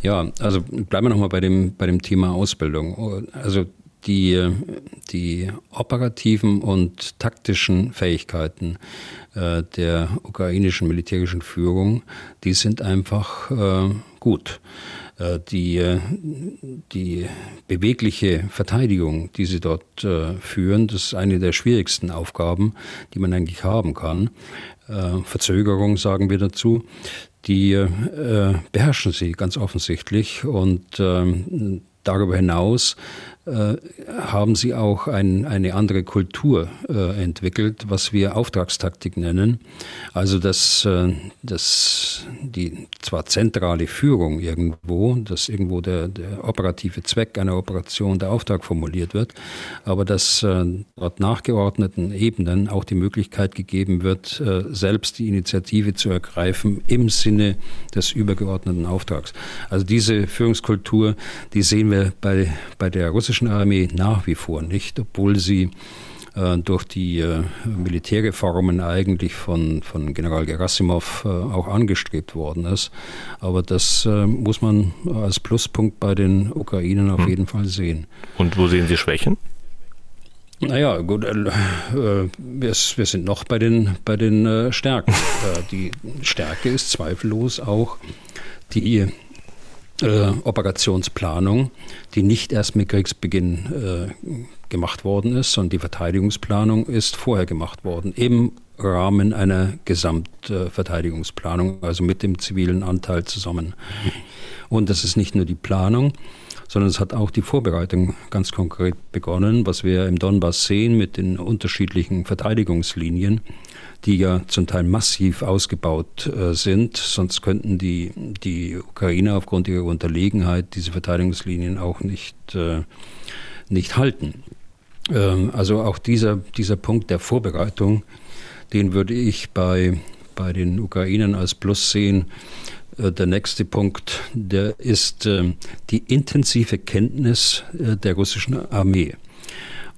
Speaker 2: Ja, also bleiben wir nochmal bei dem, bei dem Thema Ausbildung. Also die, die operativen und taktischen Fähigkeiten äh, der ukrainischen militärischen Führung, die sind einfach äh, gut. Äh, die, die bewegliche Verteidigung, die sie dort äh, führen, das ist eine der schwierigsten Aufgaben, die man eigentlich haben kann. Äh, Verzögerung sagen wir dazu die äh, beherrschen sie ganz offensichtlich und ähm, darüber hinaus haben sie auch ein, eine andere Kultur äh, entwickelt, was wir Auftragstaktik nennen. Also dass, äh, dass die zwar zentrale Führung irgendwo, dass irgendwo der, der operative Zweck einer Operation, der Auftrag formuliert wird, aber dass äh, dort nachgeordneten Ebenen auch die Möglichkeit gegeben wird, äh, selbst die Initiative zu ergreifen im Sinne des übergeordneten Auftrags. Also diese Führungskultur, die sehen wir bei, bei der russischen russischen Armee nach wie vor nicht, obwohl sie äh, durch die äh, Militärreformen eigentlich von, von General Gerasimov äh, auch angestrebt worden ist. Aber das äh, muss man als Pluspunkt bei den Ukrainern auf hm. jeden Fall sehen.
Speaker 1: Und wo sehen Sie Schwächen?
Speaker 2: Naja, gut, äh, wir, wir, sind noch bei den, bei den Stärken. die Stärke ist zweifellos auch die äh, Operationsplanung, die nicht erst mit Kriegsbeginn äh, gemacht worden ist, sondern die Verteidigungsplanung ist vorher gemacht worden, im Rahmen einer Gesamtverteidigungsplanung, also mit dem zivilen Anteil zusammen. Und das ist nicht nur die Planung, sondern es hat auch die Vorbereitung ganz konkret begonnen, was wir im Donbass sehen mit den unterschiedlichen Verteidigungslinien die ja zum Teil massiv ausgebaut äh, sind. Sonst könnten die, die Ukrainer aufgrund ihrer Unterlegenheit diese Verteidigungslinien auch nicht, äh, nicht halten. Ähm, also auch dieser, dieser Punkt der Vorbereitung, den würde ich bei, bei den Ukrainern als Plus sehen. Äh, der nächste Punkt, der ist äh, die intensive Kenntnis äh, der russischen Armee.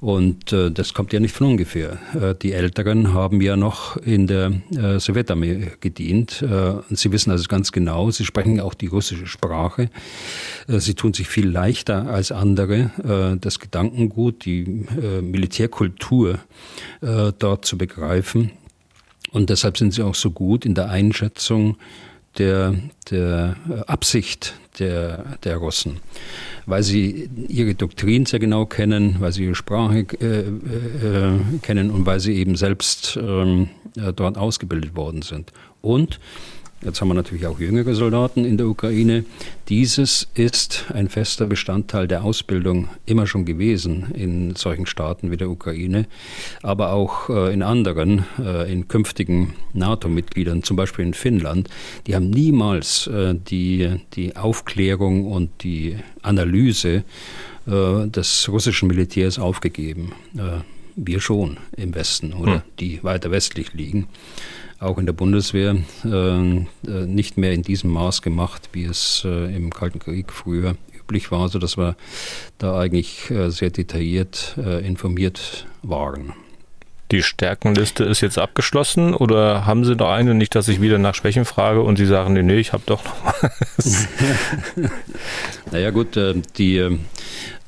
Speaker 2: Und äh, das kommt ja nicht von ungefähr. Äh, die Älteren haben ja noch in der äh, Sowjetarmee gedient. Äh, und sie wissen also ganz genau, sie sprechen auch die russische Sprache. Sie tun sich viel leichter als andere, das Gedankengut, die Militärkultur dort zu begreifen. Und deshalb sind sie auch so gut in der Einschätzung der, der Absicht der, der Russen weil sie ihre Doktrin sehr genau kennen, weil sie ihre Sprache äh, äh, kennen und weil sie eben selbst ähm, dort ausgebildet worden sind. Und Jetzt haben wir natürlich auch jüngere Soldaten in der Ukraine. Dieses ist ein fester Bestandteil der Ausbildung immer schon gewesen in solchen Staaten wie der Ukraine, aber auch äh, in anderen, äh, in künftigen NATO-Mitgliedern, zum Beispiel in Finnland. Die haben niemals äh, die, die Aufklärung und die Analyse des russischen Militärs aufgegeben. Wir schon im Westen oder hm. die weiter westlich liegen auch in der Bundeswehr äh, äh, nicht mehr in diesem Maß gemacht, wie es äh, im Kalten Krieg früher üblich war, sodass wir da eigentlich äh, sehr detailliert informiert waren.
Speaker 1: Die Stärkenliste ist jetzt abgeschlossen oder haben Sie noch eine? Nicht, dass ich wieder nach Schwächen frage und Sie sagen, nee, nee ich habe doch noch was.
Speaker 2: naja gut, die,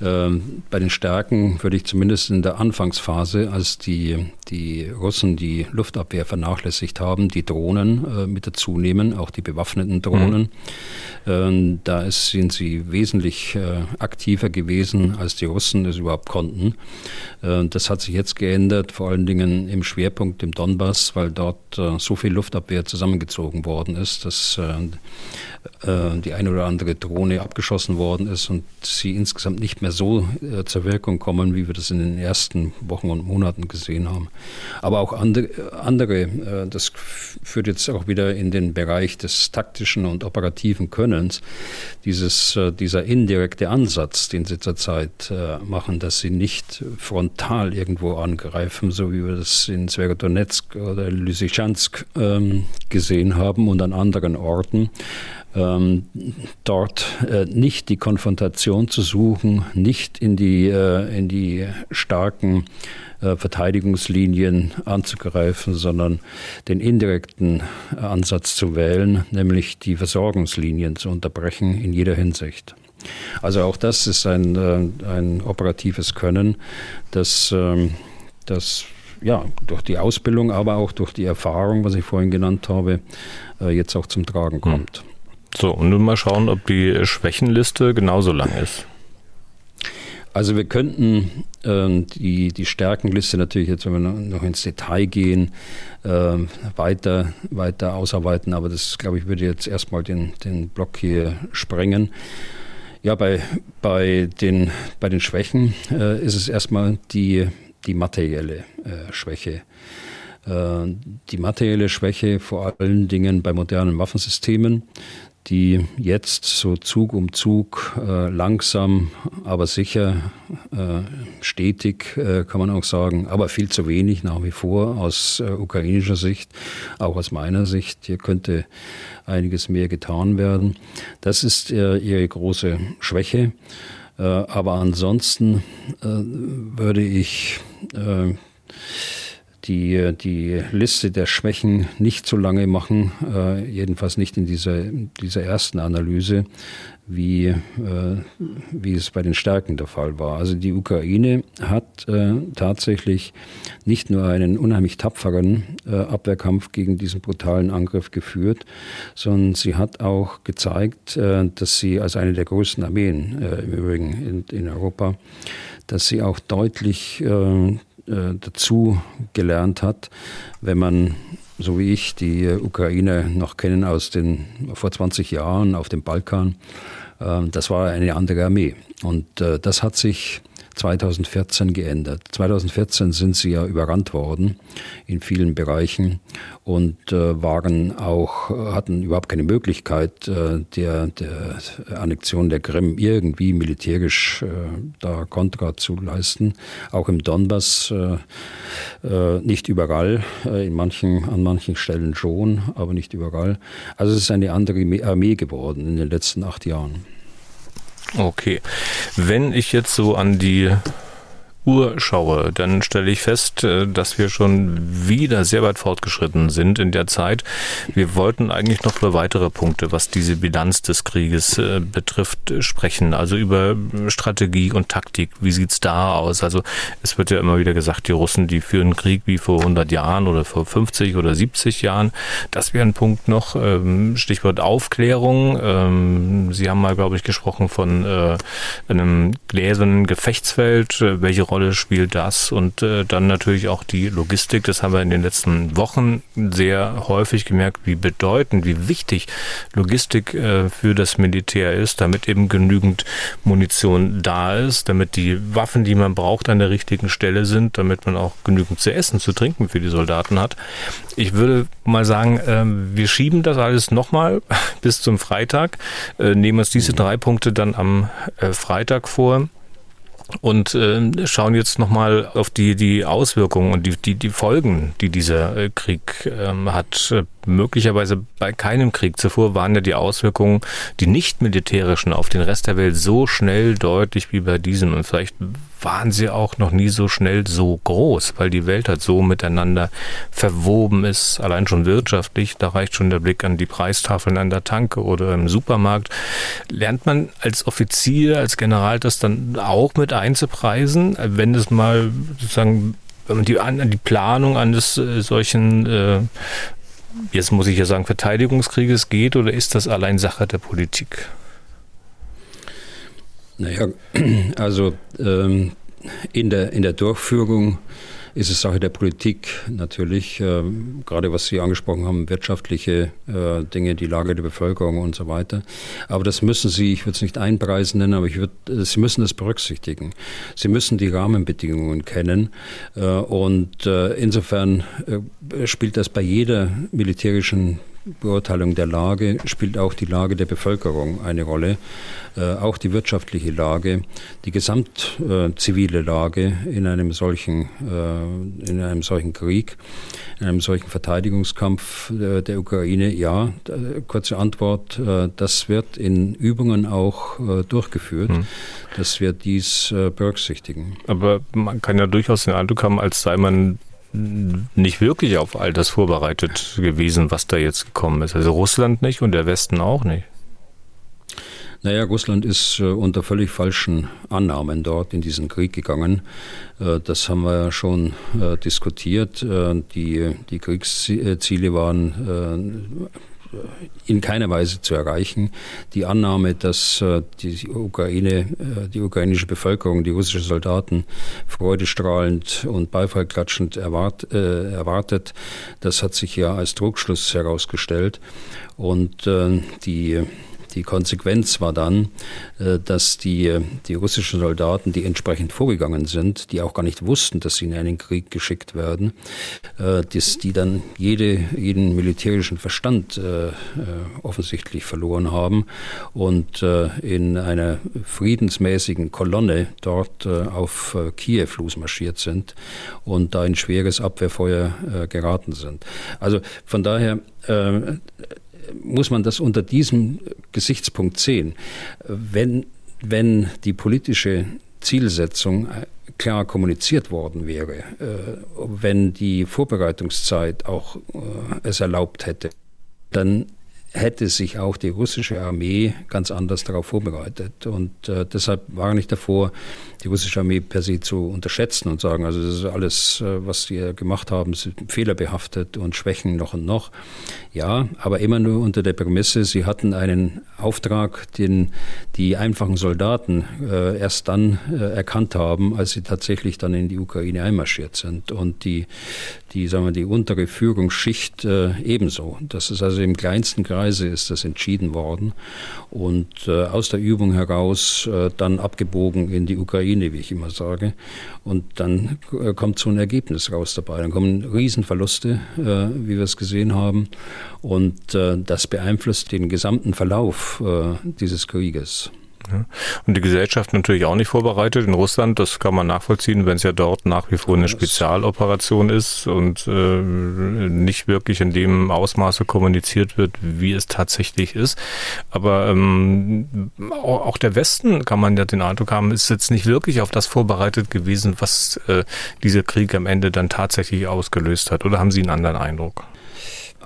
Speaker 2: äh, bei den Stärken würde ich zumindest in der Anfangsphase, als die, die Russen die Luftabwehr vernachlässigt haben, die Drohnen äh, mit dazu nehmen, auch die bewaffneten Drohnen. Mhm. Ähm, da ist, sind sie wesentlich aktiver gewesen, als die Russen es überhaupt konnten. das hat sich jetzt geändert, vor allen Dingen im Schwerpunkt im Donbass, weil dort so viel Luftabwehr zusammengezogen worden ist, dass äh, die eine oder andere Drohne abgeschossen worden ist und sie insgesamt nicht mehr so äh, zur Wirkung kommen, wie wir das in den ersten Wochen und Monaten gesehen haben. Aber auch andere, andere äh, das führt jetzt auch wieder in den Bereich des taktischen und operativen Könnens, dieses, dieser indirekte Ansatz, den sie zurzeit machen, dass sie nicht frontal irgendwo angreifen, so wie wir das in Zverodonetsk oder Lysychansk ähm, gesehen haben und an anderen Orten, ähm, dort äh, nicht die Konfrontation zu suchen, nicht in die, äh, in die starken äh, Verteidigungslinien anzugreifen, sondern den indirekten Ansatz zu wählen, nämlich die Versorgungslinien zu unterbrechen in jeder Hinsicht. Also auch das ist ein, äh, ein operatives Können, das, ähm, das ja, durch die Ausbildung, aber auch durch die Erfahrung, was ich vorhin genannt habe, äh, jetzt auch zum Tragen kommt. Hm.
Speaker 1: So, und nun mal schauen, ob die Schwächenliste genauso lang ist.
Speaker 2: Also wir könnten äh, die, die Stärkenliste natürlich jetzt, wenn wir noch ins Detail gehen, äh, weiter, weiter ausarbeiten, aber das, glaube ich, würde jetzt erstmal den, den Block hier sprengen. Ja, bei, bei, den, bei den Schwächen äh, ist es erstmal die, die materielle äh, Schwäche. Äh, die materielle Schwäche vor allen Dingen bei modernen Waffensystemen die jetzt so Zug um Zug äh, langsam, aber sicher, äh, stetig, äh, kann man auch sagen, aber viel zu wenig nach wie vor aus äh, ukrainischer Sicht, auch aus meiner Sicht. Hier könnte einiges mehr getan werden. Das ist äh, ihre große Schwäche. Äh, aber ansonsten würde ich die, die Liste der Schwächen nicht so lange machen, äh, jedenfalls nicht in dieser, dieser ersten Analyse, wie, äh, wie es bei den Stärken der Fall war. Also die Ukraine hat äh, tatsächlich nicht nur einen unheimlich tapferen äh, Abwehrkampf gegen diesen brutalen Angriff geführt, sondern sie hat auch gezeigt, äh, dass sie als eine der größten Armeen äh, im Übrigen in, in Europa, dass sie auch deutlich äh, äh, dazu gelernt hat, wenn man, so wie ich, die Ukraine noch kennen aus den vor 20 Jahren auf dem Balkan. Äh, das war eine andere Armee. Und äh, das hat sich 2014 geändert. 2014 sind sie ja überrannt worden in vielen Bereichen und äh, waren auch, hatten überhaupt keine Möglichkeit äh, der, der Annexion der Krim irgendwie militärisch äh, da Kontra zu leisten. Auch im Donbass äh, äh, nicht überall, äh, in manchen, an manchen Stellen schon, aber nicht überall. Also es ist eine andere Armee geworden in den letzten acht Jahren.
Speaker 1: Okay. Wenn ich jetzt so an die Uhr schaue, dann stelle ich fest, äh, dass wir schon wieder sehr weit fortgeschritten sind in der Zeit. Wir wollten eigentlich noch über weitere Punkte, was diese Bilanz des Krieges äh, betrifft, sprechen. Also über Strategie und Taktik. Wie sieht's da aus? Also es wird ja immer wieder gesagt, die Russen, die führen Krieg wie vor 100 Jahren oder vor 50 oder 70 Jahren. Das wäre ein Punkt noch. Ähm, Stichwort Aufklärung. Ähm, Sie haben mal, glaube ich, gesprochen von äh, einem gläsernen Gefechtsfeld. Welche Rolle spielt das und äh, dann natürlich auch die Logistik. Das haben wir in den letzten Wochen sehr häufig gemerkt, wie bedeutend, wie wichtig Logistik äh, für das Militär ist, damit eben genügend Munition da ist, damit die Waffen, die man braucht, an der richtigen Stelle sind, damit man auch genügend zu essen, zu trinken für die Soldaten hat. Ich würde mal sagen, äh, wir schieben das alles nochmal bis zum Freitag, äh, nehmen uns diese drei Punkte dann am äh, Freitag vor und äh, schauen jetzt nochmal auf die, die Auswirkungen und die, die, die Folgen, die dieser äh, Krieg ähm, hat. Möglicherweise bei keinem Krieg zuvor waren ja die Auswirkungen, die nicht militärischen auf den Rest der Welt so schnell deutlich wie bei diesem. Und vielleicht waren sie auch noch nie so schnell so groß, weil die Welt halt so miteinander verwoben ist, allein schon wirtschaftlich. Da reicht schon der Blick an die Preistafeln an der Tanke oder im Supermarkt. Lernt man als Offizier, als General das dann auch mit einzupreisen, wenn es mal sozusagen die, die Planung eines äh, solchen äh, jetzt muss ich ja sagen, Verteidigungskrieges geht oder ist das allein Sache der Politik?
Speaker 2: Naja, also ähm, in, der, in der Durchführung ist es Sache der Politik natürlich, äh, gerade was Sie angesprochen haben, wirtschaftliche äh, Dinge, die Lage der Bevölkerung und so weiter. Aber das müssen Sie, ich würde es nicht einpreisen nennen, aber ich würd, äh, Sie müssen das berücksichtigen. Sie müssen die Rahmenbedingungen kennen äh, und insofern spielt das bei jeder militärischen Beurteilung der Lage spielt auch die Lage der Bevölkerung eine Rolle, äh, auch die wirtschaftliche Lage, die gesamt äh, zivile Lage in einem solchen, äh, in einem solchen Krieg, in einem solchen Verteidigungskampf äh, der Ukraine. Ja, kurze Antwort, äh, das wird in Übungen auch äh, durchgeführt, hm. dass wir dies berücksichtigen.
Speaker 1: Aber man kann ja durchaus den Eindruck haben, als sei man nicht wirklich auf all das vorbereitet gewesen, was da jetzt gekommen ist. Also Russland nicht und der Westen auch nicht.
Speaker 2: Naja, Russland ist äh, unter völlig falschen Annahmen dort in diesen Krieg gegangen. Äh, das haben wir ja schon äh, diskutiert. Die, die Kriegsziele waren in keiner Weise zu erreichen. Die Annahme, dass äh, die Ukraine, äh, die ukrainische Bevölkerung, die russischen Soldaten freudestrahlend und beifallklatschend erwart, äh, erwartet, das hat sich ja als Druckschluss herausgestellt. Und die die Konsequenz war dann, äh, dass die, die russischen Soldaten, die entsprechend vorgegangen sind, die auch gar nicht wussten, dass sie in einen Krieg geschickt werden, äh, dass die dann jede, jeden militärischen Verstand äh, offensichtlich verloren haben und in einer friedensmäßigen Kolonne dort auf Kiew losmarschiert sind und da in schweres Abwehrfeuer geraten sind. Also von daher muss man das unter diesem Gesichtspunkt sehen. Wenn, wenn die politische Zielsetzung äh, klar kommuniziert worden wäre, äh, wenn die Vorbereitungszeit auch äh, es erlaubt hätte, dann hätte sich auch die russische Armee ganz anders darauf vorbereitet. Und deshalb war ich davor, die russische Armee per se zu unterschätzen und sagen, also das ist alles, äh, was wir gemacht haben, fehlerbehaftet und Schwächen noch und noch. Ja, aber immer nur unter der Prämisse, sie hatten einen Auftrag, den die einfachen Soldaten äh, erst dann äh, erkannt haben, als sie tatsächlich dann in die Ukraine einmarschiert sind. Und die, die, sagen wir, die untere Führungsschicht äh, ebenso. Das ist also im kleinsten Kreise ist das entschieden worden und äh, aus der Übung heraus äh, dann abgebogen in die Ukraine, wie ich immer sage. Und dann äh, kommt so ein Ergebnis raus dabei. Dann kommen Riesenverluste, äh, wie wir es gesehen haben. Und äh, das beeinflusst den gesamten Verlauf dieses Krieges.
Speaker 1: Und die Gesellschaft natürlich auch nicht vorbereitet. In Russland, das kann man nachvollziehen, wenn es ja dort nach wie vor eine Spezialoperation ist und äh, nicht wirklich in dem Ausmaße kommuniziert wird, wie es tatsächlich ist. Aber ähm, auch der Westen, kann man ja den Eindruck haben, ist jetzt nicht wirklich auf das vorbereitet gewesen, was äh, dieser Krieg am Ende dann tatsächlich ausgelöst hat. Oder haben Sie einen anderen Eindruck?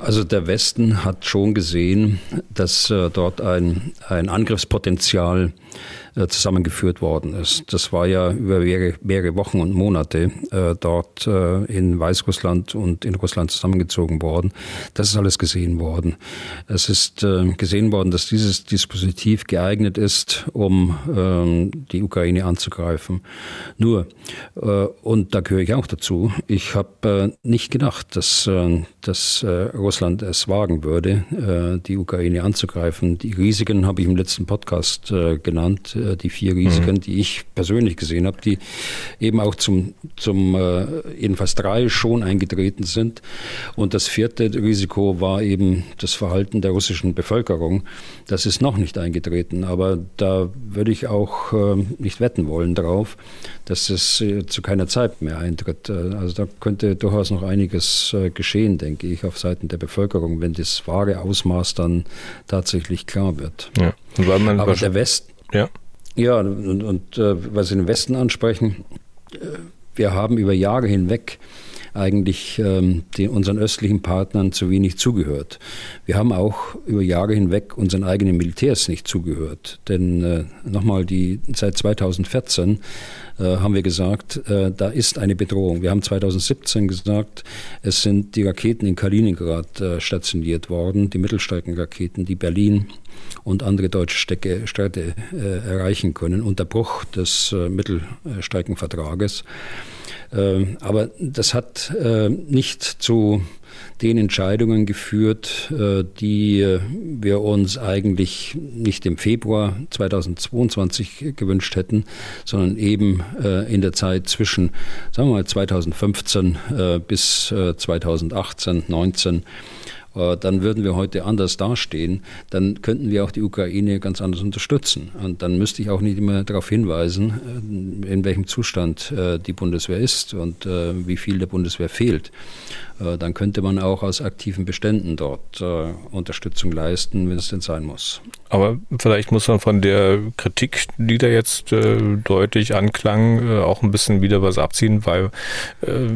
Speaker 2: Also der Westen hat schon gesehen, dass äh, dort ein, ein Angriffspotenzial äh, zusammengeführt worden ist. Das war ja über mehrere, mehrere Wochen und Monate äh, dort äh, in Weißrussland und in Russland zusammengezogen worden. Das ist alles gesehen worden. Es ist äh, gesehen worden, dass dieses Dispositiv geeignet ist, um ähm, die Ukraine anzugreifen. Nur, äh, und da gehöre ich auch dazu, ich habe nicht gedacht, dass, dass Russland es wagen würde, die Ukraine anzugreifen. Die Risiken habe ich im letzten Podcast genannt, äh, die vier Risiken, mhm. die ich persönlich gesehen habe, die eben auch zum, zum äh, jedenfalls drei schon eingetreten sind. Und das vierte Risiko war eben das Verhalten der russischen Bevölkerung. Das ist noch nicht eingetreten, aber da würde ich auch äh, nicht wetten wollen drauf, dass es äh, zu keiner Zeit mehr eintritt. Äh, also da könnte durchaus noch einiges äh, geschehen, denke ich, auf Seiten der Bevölkerung, wenn das wahre Ausmaß dann tatsächlich klar wird. Ja. Aber der Westen, ja. Ja, und, und äh, was Sie den Westen ansprechen, wir haben über Jahre hinweg eigentlich ähm, den, unseren östlichen Partnern zu wenig zugehört. Wir haben auch über Jahre hinweg unseren eigenen Militärs nicht zugehört. Denn äh, nochmal, die, seit 2014 äh, haben wir gesagt, äh, da ist eine Bedrohung. Wir haben 2017 gesagt, es sind die Raketen in Kaliningrad äh, stationiert worden, die Mittelstreckenraketen, die Berlin und andere deutsche Städte, Städte äh, erreichen können, unter Bruch des äh, Mittelstreckenvertrages. Ähm, aber das hat äh, nicht zu den Entscheidungen geführt, äh, die äh, wir uns eigentlich nicht im Februar 2022 gewünscht hätten, sondern eben in der Zeit zwischen, sagen wir mal, 2015 bis 2018, 19 äh, dann würden wir heute anders dastehen. Dann könnten wir auch die Ukraine ganz anders unterstützen. Und dann müsste ich auch nicht immer darauf hinweisen, äh, in welchem Zustand äh, die Bundeswehr ist und wie viel der Bundeswehr fehlt. Dann könnte man auch aus aktiven Beständen dort Unterstützung leisten, wenn es denn sein muss.
Speaker 1: Aber vielleicht muss man von der Kritik, die da jetzt äh, deutlich anklang, äh, auch ein bisschen wieder was abziehen, weil äh,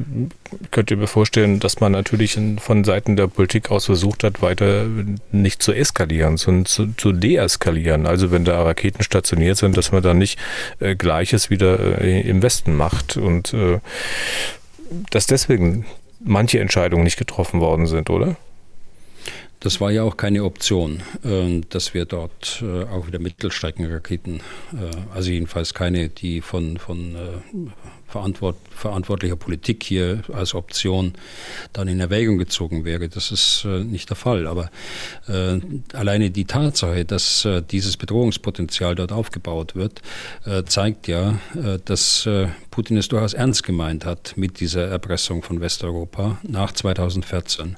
Speaker 1: könnt ihr mir vorstellen, dass man natürlich von Seiten der Politik aus versucht hat, weiter nicht zu eskalieren, sondern zu, zu deeskalieren. Also wenn da Raketen stationiert sind, dass man da nicht äh, Gleiches wieder äh, im Westen macht und äh, dass deswegen manche Entscheidungen nicht getroffen worden sind, oder?
Speaker 2: Das war ja auch keine Option, ähm, dass wir dort äh, auch wieder Mittelstreckenraketen, äh, also jedenfalls keine, die von, von äh, verantwort, verantwortlicher Politik hier als Option dann in Erwägung gezogen wäre. Das ist nicht der Fall. Aber alleine die Tatsache, dass dieses Bedrohungspotenzial dort aufgebaut wird, zeigt ja, dass Putin es durchaus ernst gemeint hat mit dieser Erpressung von Westeuropa nach 2014.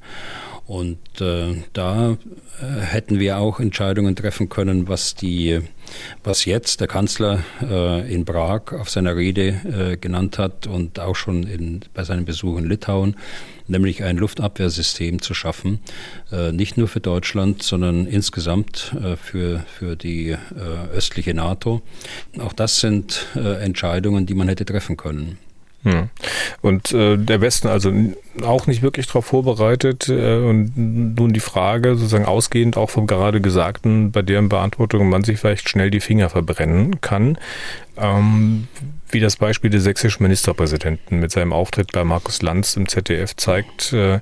Speaker 2: Und äh, da äh, hätten wir auch Entscheidungen treffen können, was die, was jetzt der Kanzler äh, in Prag auf seiner Rede äh, genannt hat und auch schon in, bei seinem Besuch in Litauen, nämlich ein Luftabwehrsystem zu schaffen, äh, nicht nur für Deutschland, sondern insgesamt äh, für, für die äh, östliche NATO. Auch das sind äh, Entscheidungen, die man hätte treffen können.
Speaker 1: Hm. Und äh, der Westen also auch nicht wirklich darauf vorbereitet. Äh, und nun die Frage, sozusagen ausgehend auch vom gerade Gesagten, bei deren Beantwortung man sich vielleicht schnell die Finger verbrennen kann, ähm, wie das Beispiel des sächsischen Ministerpräsidenten mit seinem Auftritt bei Markus Lanz im ZDF zeigt, äh,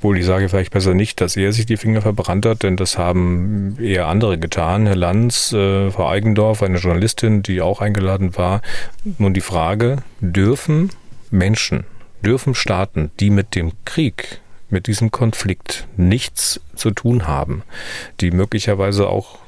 Speaker 1: obwohl ich sage vielleicht besser nicht, dass er sich die Finger verbrannt hat, denn das haben eher andere getan. Herr Lanz, äh, Frau Eigendorf, eine Journalistin, die auch eingeladen war. Nun die Frage, dürfen Menschen, dürfen Staaten, die mit dem Krieg, mit diesem Konflikt nichts zu tun haben, die möglicherweise auch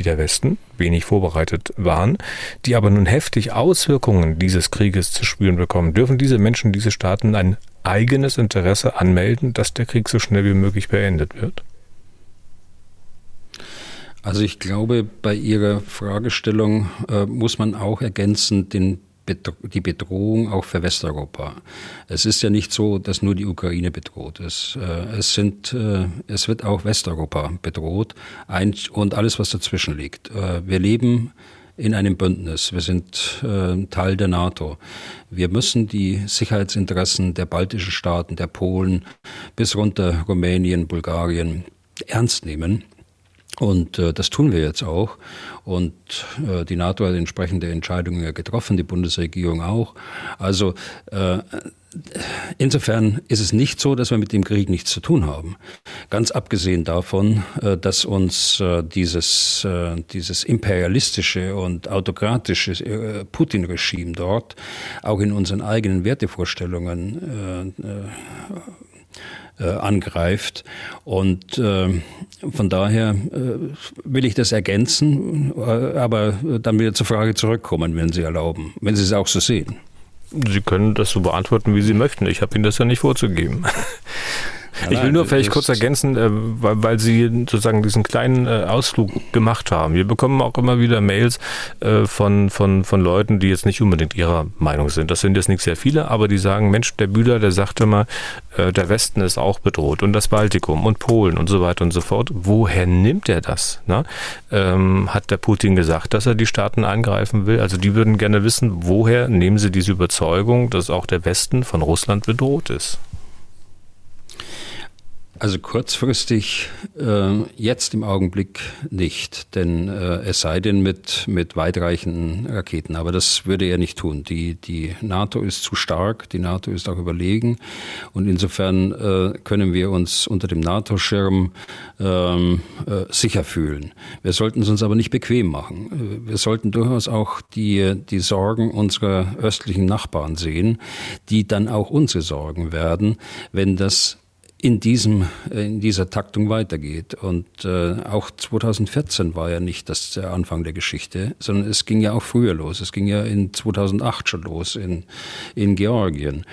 Speaker 1: wie der Westen wenig vorbereitet waren, die aber nun heftig Auswirkungen dieses Krieges zu spüren bekommen, dürfen diese Menschen, diese Staaten ein eigenes Interesse anmelden, dass der Krieg so schnell wie möglich beendet wird?
Speaker 2: Also ich glaube, bei Ihrer Fragestellung äh, muss man auch ergänzen den die Bedrohung auch für Westeuropa. Es ist ja nicht so, dass nur die Ukraine bedroht ist. Äh, es, sind, äh, es wird auch Westeuropa bedroht und alles, was dazwischen liegt. Äh, wir leben in einem Bündnis. Wir sind Teil der NATO. Wir müssen die Sicherheitsinteressen der baltischen Staaten, der Polen bis runter Rumänien, Bulgarien ernst nehmen. Und äh, das tun wir jetzt auch. Und äh, die NATO hat entsprechende Entscheidungen ja getroffen, die Bundesregierung auch. Also äh, insofern ist es nicht so, dass wir mit dem Krieg nichts zu tun haben. Ganz abgesehen davon, äh, dass uns äh, dieses, äh, dieses imperialistische und autokratische äh, Putin-Regime dort auch in unseren eigenen Wertevorstellungen äh, angreift. Und äh, von daher äh, will ich das ergänzen, äh, aber dann wieder zur Frage zurückkommen, wenn Sie erlauben, wenn Sie es auch so sehen.
Speaker 1: Sie können das so beantworten, wie Sie möchten. Ich habe Ihnen das ja nicht vorzugeben. Ich will nur vielleicht kurz ergänzen, äh, weil, weil Sie sozusagen diesen kleinen äh, Ausflug gemacht haben. Wir bekommen auch immer wieder Mails äh, von, von, von Leuten, die jetzt nicht unbedingt ihrer Meinung sind. Das sind jetzt nicht sehr viele, aber die sagen, Mensch, der Bühler, der sagte mal, der Westen ist auch bedroht und das Baltikum und Polen und so weiter und so fort. Woher nimmt er das? Na? Ähm, hat der Putin gesagt, dass er die Staaten angreifen will? Also die würden gerne wissen, woher nehmen sie diese Überzeugung, dass auch der Westen von Russland bedroht ist?
Speaker 2: Also kurzfristig äh, jetzt im Augenblick nicht, denn äh, es sei denn mit, mit weitreichenden Raketen. Aber das würde er nicht tun. Die, die NATO ist zu stark, die NATO ist auch überlegen und insofern äh, können wir uns unter dem NATO-Schirm ähm, äh, sicher fühlen. Wir sollten es uns aber nicht bequem machen. Wir sollten durchaus auch die, die Sorgen unserer östlichen Nachbarn sehen, die dann auch unsere Sorgen werden, wenn das in diesem äh, in dieser Taktung weitergeht und äh, auch 2014 war ja nicht das der Anfang der Geschichte, sondern es ging ja auch früher los. Es ging ja in 2008 schon los in in Georgien.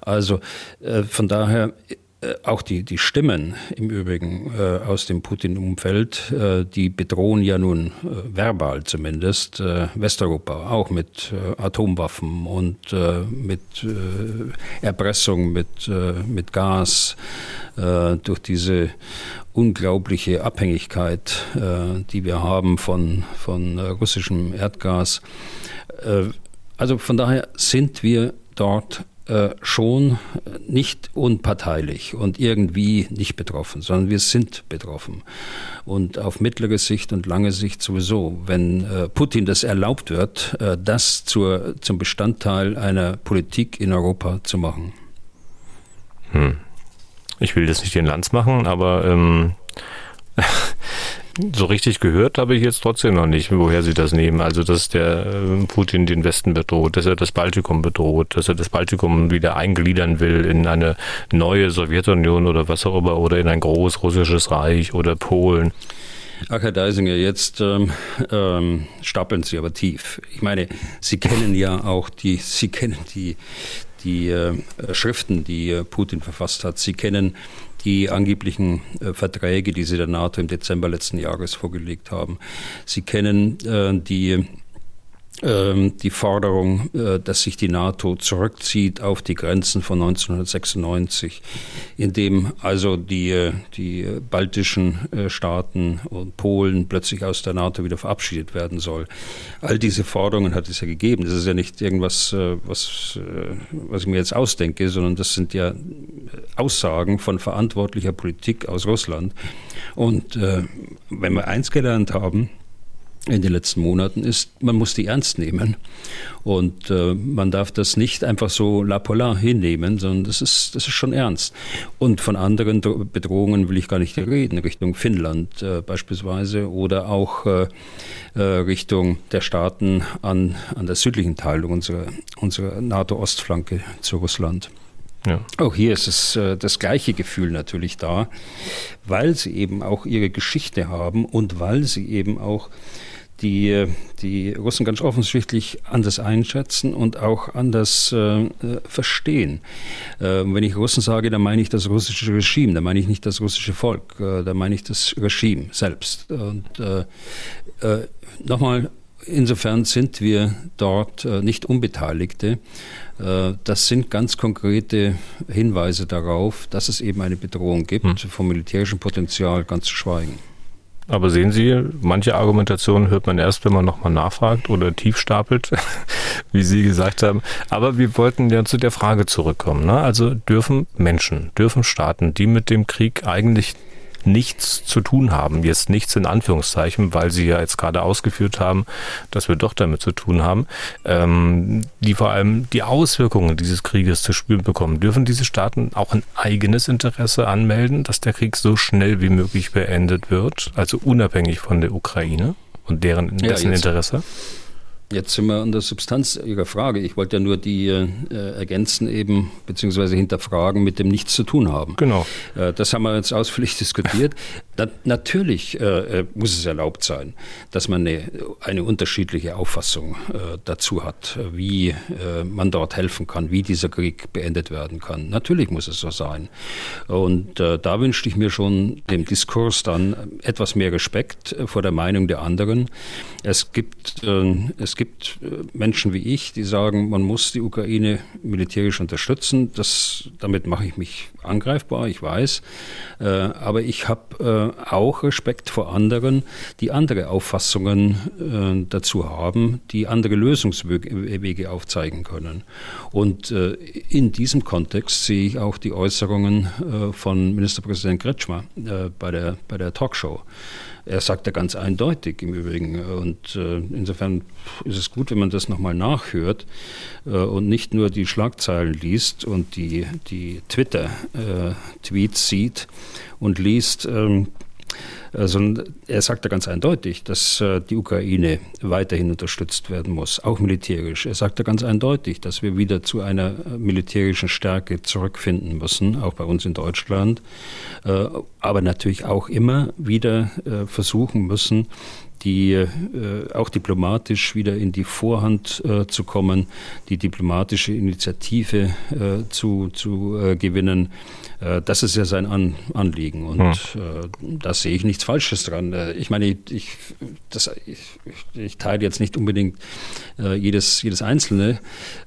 Speaker 2: Also äh, von daher auch die, die Stimmen im Übrigen äh, aus dem Putin-Umfeld, äh, die bedrohen ja nun äh, verbal zumindest äh, Westeuropa auch mit äh, Atomwaffen und mit Erpressung, mit, mit Gas, durch diese unglaubliche Abhängigkeit, die wir haben von, von russischem Erdgas. also von daher sind wir dort äh, schon nicht unparteilich und irgendwie nicht betroffen, sondern wir sind betroffen. Und auf mittlere Sicht und lange Sicht sowieso, wenn äh, Putin das erlaubt wird, äh, das zur, zum Bestandteil einer Politik in Europa zu machen.
Speaker 1: Hm. Ich will das nicht den Lanz machen, aber ähm, So richtig gehört habe ich jetzt trotzdem noch nicht, woher sie das nehmen. Also, dass der äh, Putin den Westen bedroht, dass er das Baltikum bedroht, dass er das Baltikum wieder eingliedern will in eine neue Sowjetunion oder was auch immer oder in ein groß russisches Reich oder Polen.
Speaker 2: Ach, Herr Deisinger, jetzt ähm, ähm, stapeln Sie aber tief. Ich meine, Sie kennen ja auch die, Sie kennen die, die äh, Schriften, die äh, Putin verfasst hat. Sie kennen die angeblichen äh, Verträge, die sie der NATO im Dezember letzten Jahres vorgelegt haben. Sie kennen äh, die die Forderung, äh, dass sich die NATO zurückzieht auf die Grenzen von 1996, in dem also die, äh, die baltischen äh, Staaten und Polen plötzlich aus der NATO wieder verabschiedet werden soll. All diese Forderungen hat es ja gegeben. Das ist ja nicht irgendwas, was, was ich mir jetzt ausdenke, sondern das sind ja Aussagen von verantwortlicher Politik aus Russland. Und wenn wir eins gelernt haben, in den letzten Monaten ist, man muss die ernst nehmen. Und äh, man darf das nicht einfach so la pola hinnehmen, sondern das ist, das ist schon ernst. Und von anderen Bedrohungen will ich gar nicht reden, Richtung Finnland äh, beispielsweise oder auch äh, äh, Richtung der Staaten an, an der südlichen Teilung unserer, unserer NATO-Ostflanke zu Russland. Ja. Auch hier ist es äh, das gleiche Gefühl natürlich da, weil sie eben auch ihre Geschichte haben und weil sie eben auch die die Russen ganz offensichtlich anders einschätzen und auch anders äh, verstehen. Äh, wenn ich Russen sage, dann meine ich das russische Regime, dann meine ich nicht das russische Volk, äh, dann meine ich das Regime selbst. Und äh, äh, nochmal, insofern sind wir dort äh, nicht Unbeteiligte. Das sind ganz konkrete Hinweise darauf, dass es eben eine Bedrohung gibt, hm. vom militärischen Potenzial ganz zu schweigen.
Speaker 1: Aber sehen Sie, manche Argumentationen hört man erst, wenn man nochmal nachfragt oder tief stapelt, wie Sie gesagt haben. Aber wir wollten ja zu der Frage zurückkommen. Ne? Also dürfen Menschen, dürfen Staaten, die mit dem Krieg eigentlich nichts zu tun haben. Jetzt nichts in Anführungszeichen, weil Sie ja jetzt gerade ausgeführt haben, dass wir doch damit zu tun haben, ähm, die vor allem die Auswirkungen dieses Krieges zu spüren bekommen. Dürfen diese Staaten auch ein eigenes Interesse anmelden, dass der Krieg so schnell wie möglich beendet wird, also unabhängig von der Ukraine und deren dessen ja, Interesse?
Speaker 2: Jetzt sind wir an der Substanz Ihrer Frage. Ich wollte ja nur die äh, ergänzen eben, beziehungsweise hinterfragen, mit dem nichts zu tun haben.
Speaker 1: Genau.
Speaker 2: Äh, das haben wir jetzt ausführlich diskutiert. Na, natürlich äh, äh, muss es erlaubt sein, dass man eine, eine unterschiedliche Auffassung äh, dazu hat, wie äh, man dort helfen kann, wie dieser Krieg beendet werden kann. Natürlich muss es so sein. Und da wünschte ich mir schon dem Diskurs dann etwas mehr Respekt vor der Meinung der anderen. Es gibt, es gibt äh, Menschen wie ich, die sagen, man muss die Ukraine militärisch unterstützen. Das, damit mache ich mich angreifbar, ich weiß. Äh, aber ich habe äh, auch Respekt vor anderen, die andere Auffassungen dazu haben, die andere Lösungswege aufzeigen können. Und in diesem Kontext sehe ich auch die Äußerungen von Ministerpräsident Kretschmer bei der, bei der Talkshow. Er sagt ja ganz eindeutig im Übrigen. Und äh, insofern ist es gut, wenn man das nochmal nachhört äh, und nicht nur die Schlagzeilen liest und die, die Twitter-Tweets äh, sieht und liest. Ähm, also er sagt da ganz eindeutig, dass äh, die Ukraine weiterhin unterstützt werden muss, auch militärisch. Er sagt da ganz eindeutig, dass wir wieder zu einer äh, militärischen Stärke zurückfinden müssen, auch bei uns in Deutschland, äh, aber natürlich auch immer wieder versuchen müssen, die äh, auch diplomatisch wieder in die Vorhand äh, zu kommen, die diplomatische Initiative äh, zu, zu äh, gewinnen. Äh, das ist ja sein An Anliegen und hm. da sehe ich nichts Falsches dran. ich meine, ich, das, ich, ich, teile jetzt nicht unbedingt jedes, jedes Einzelne,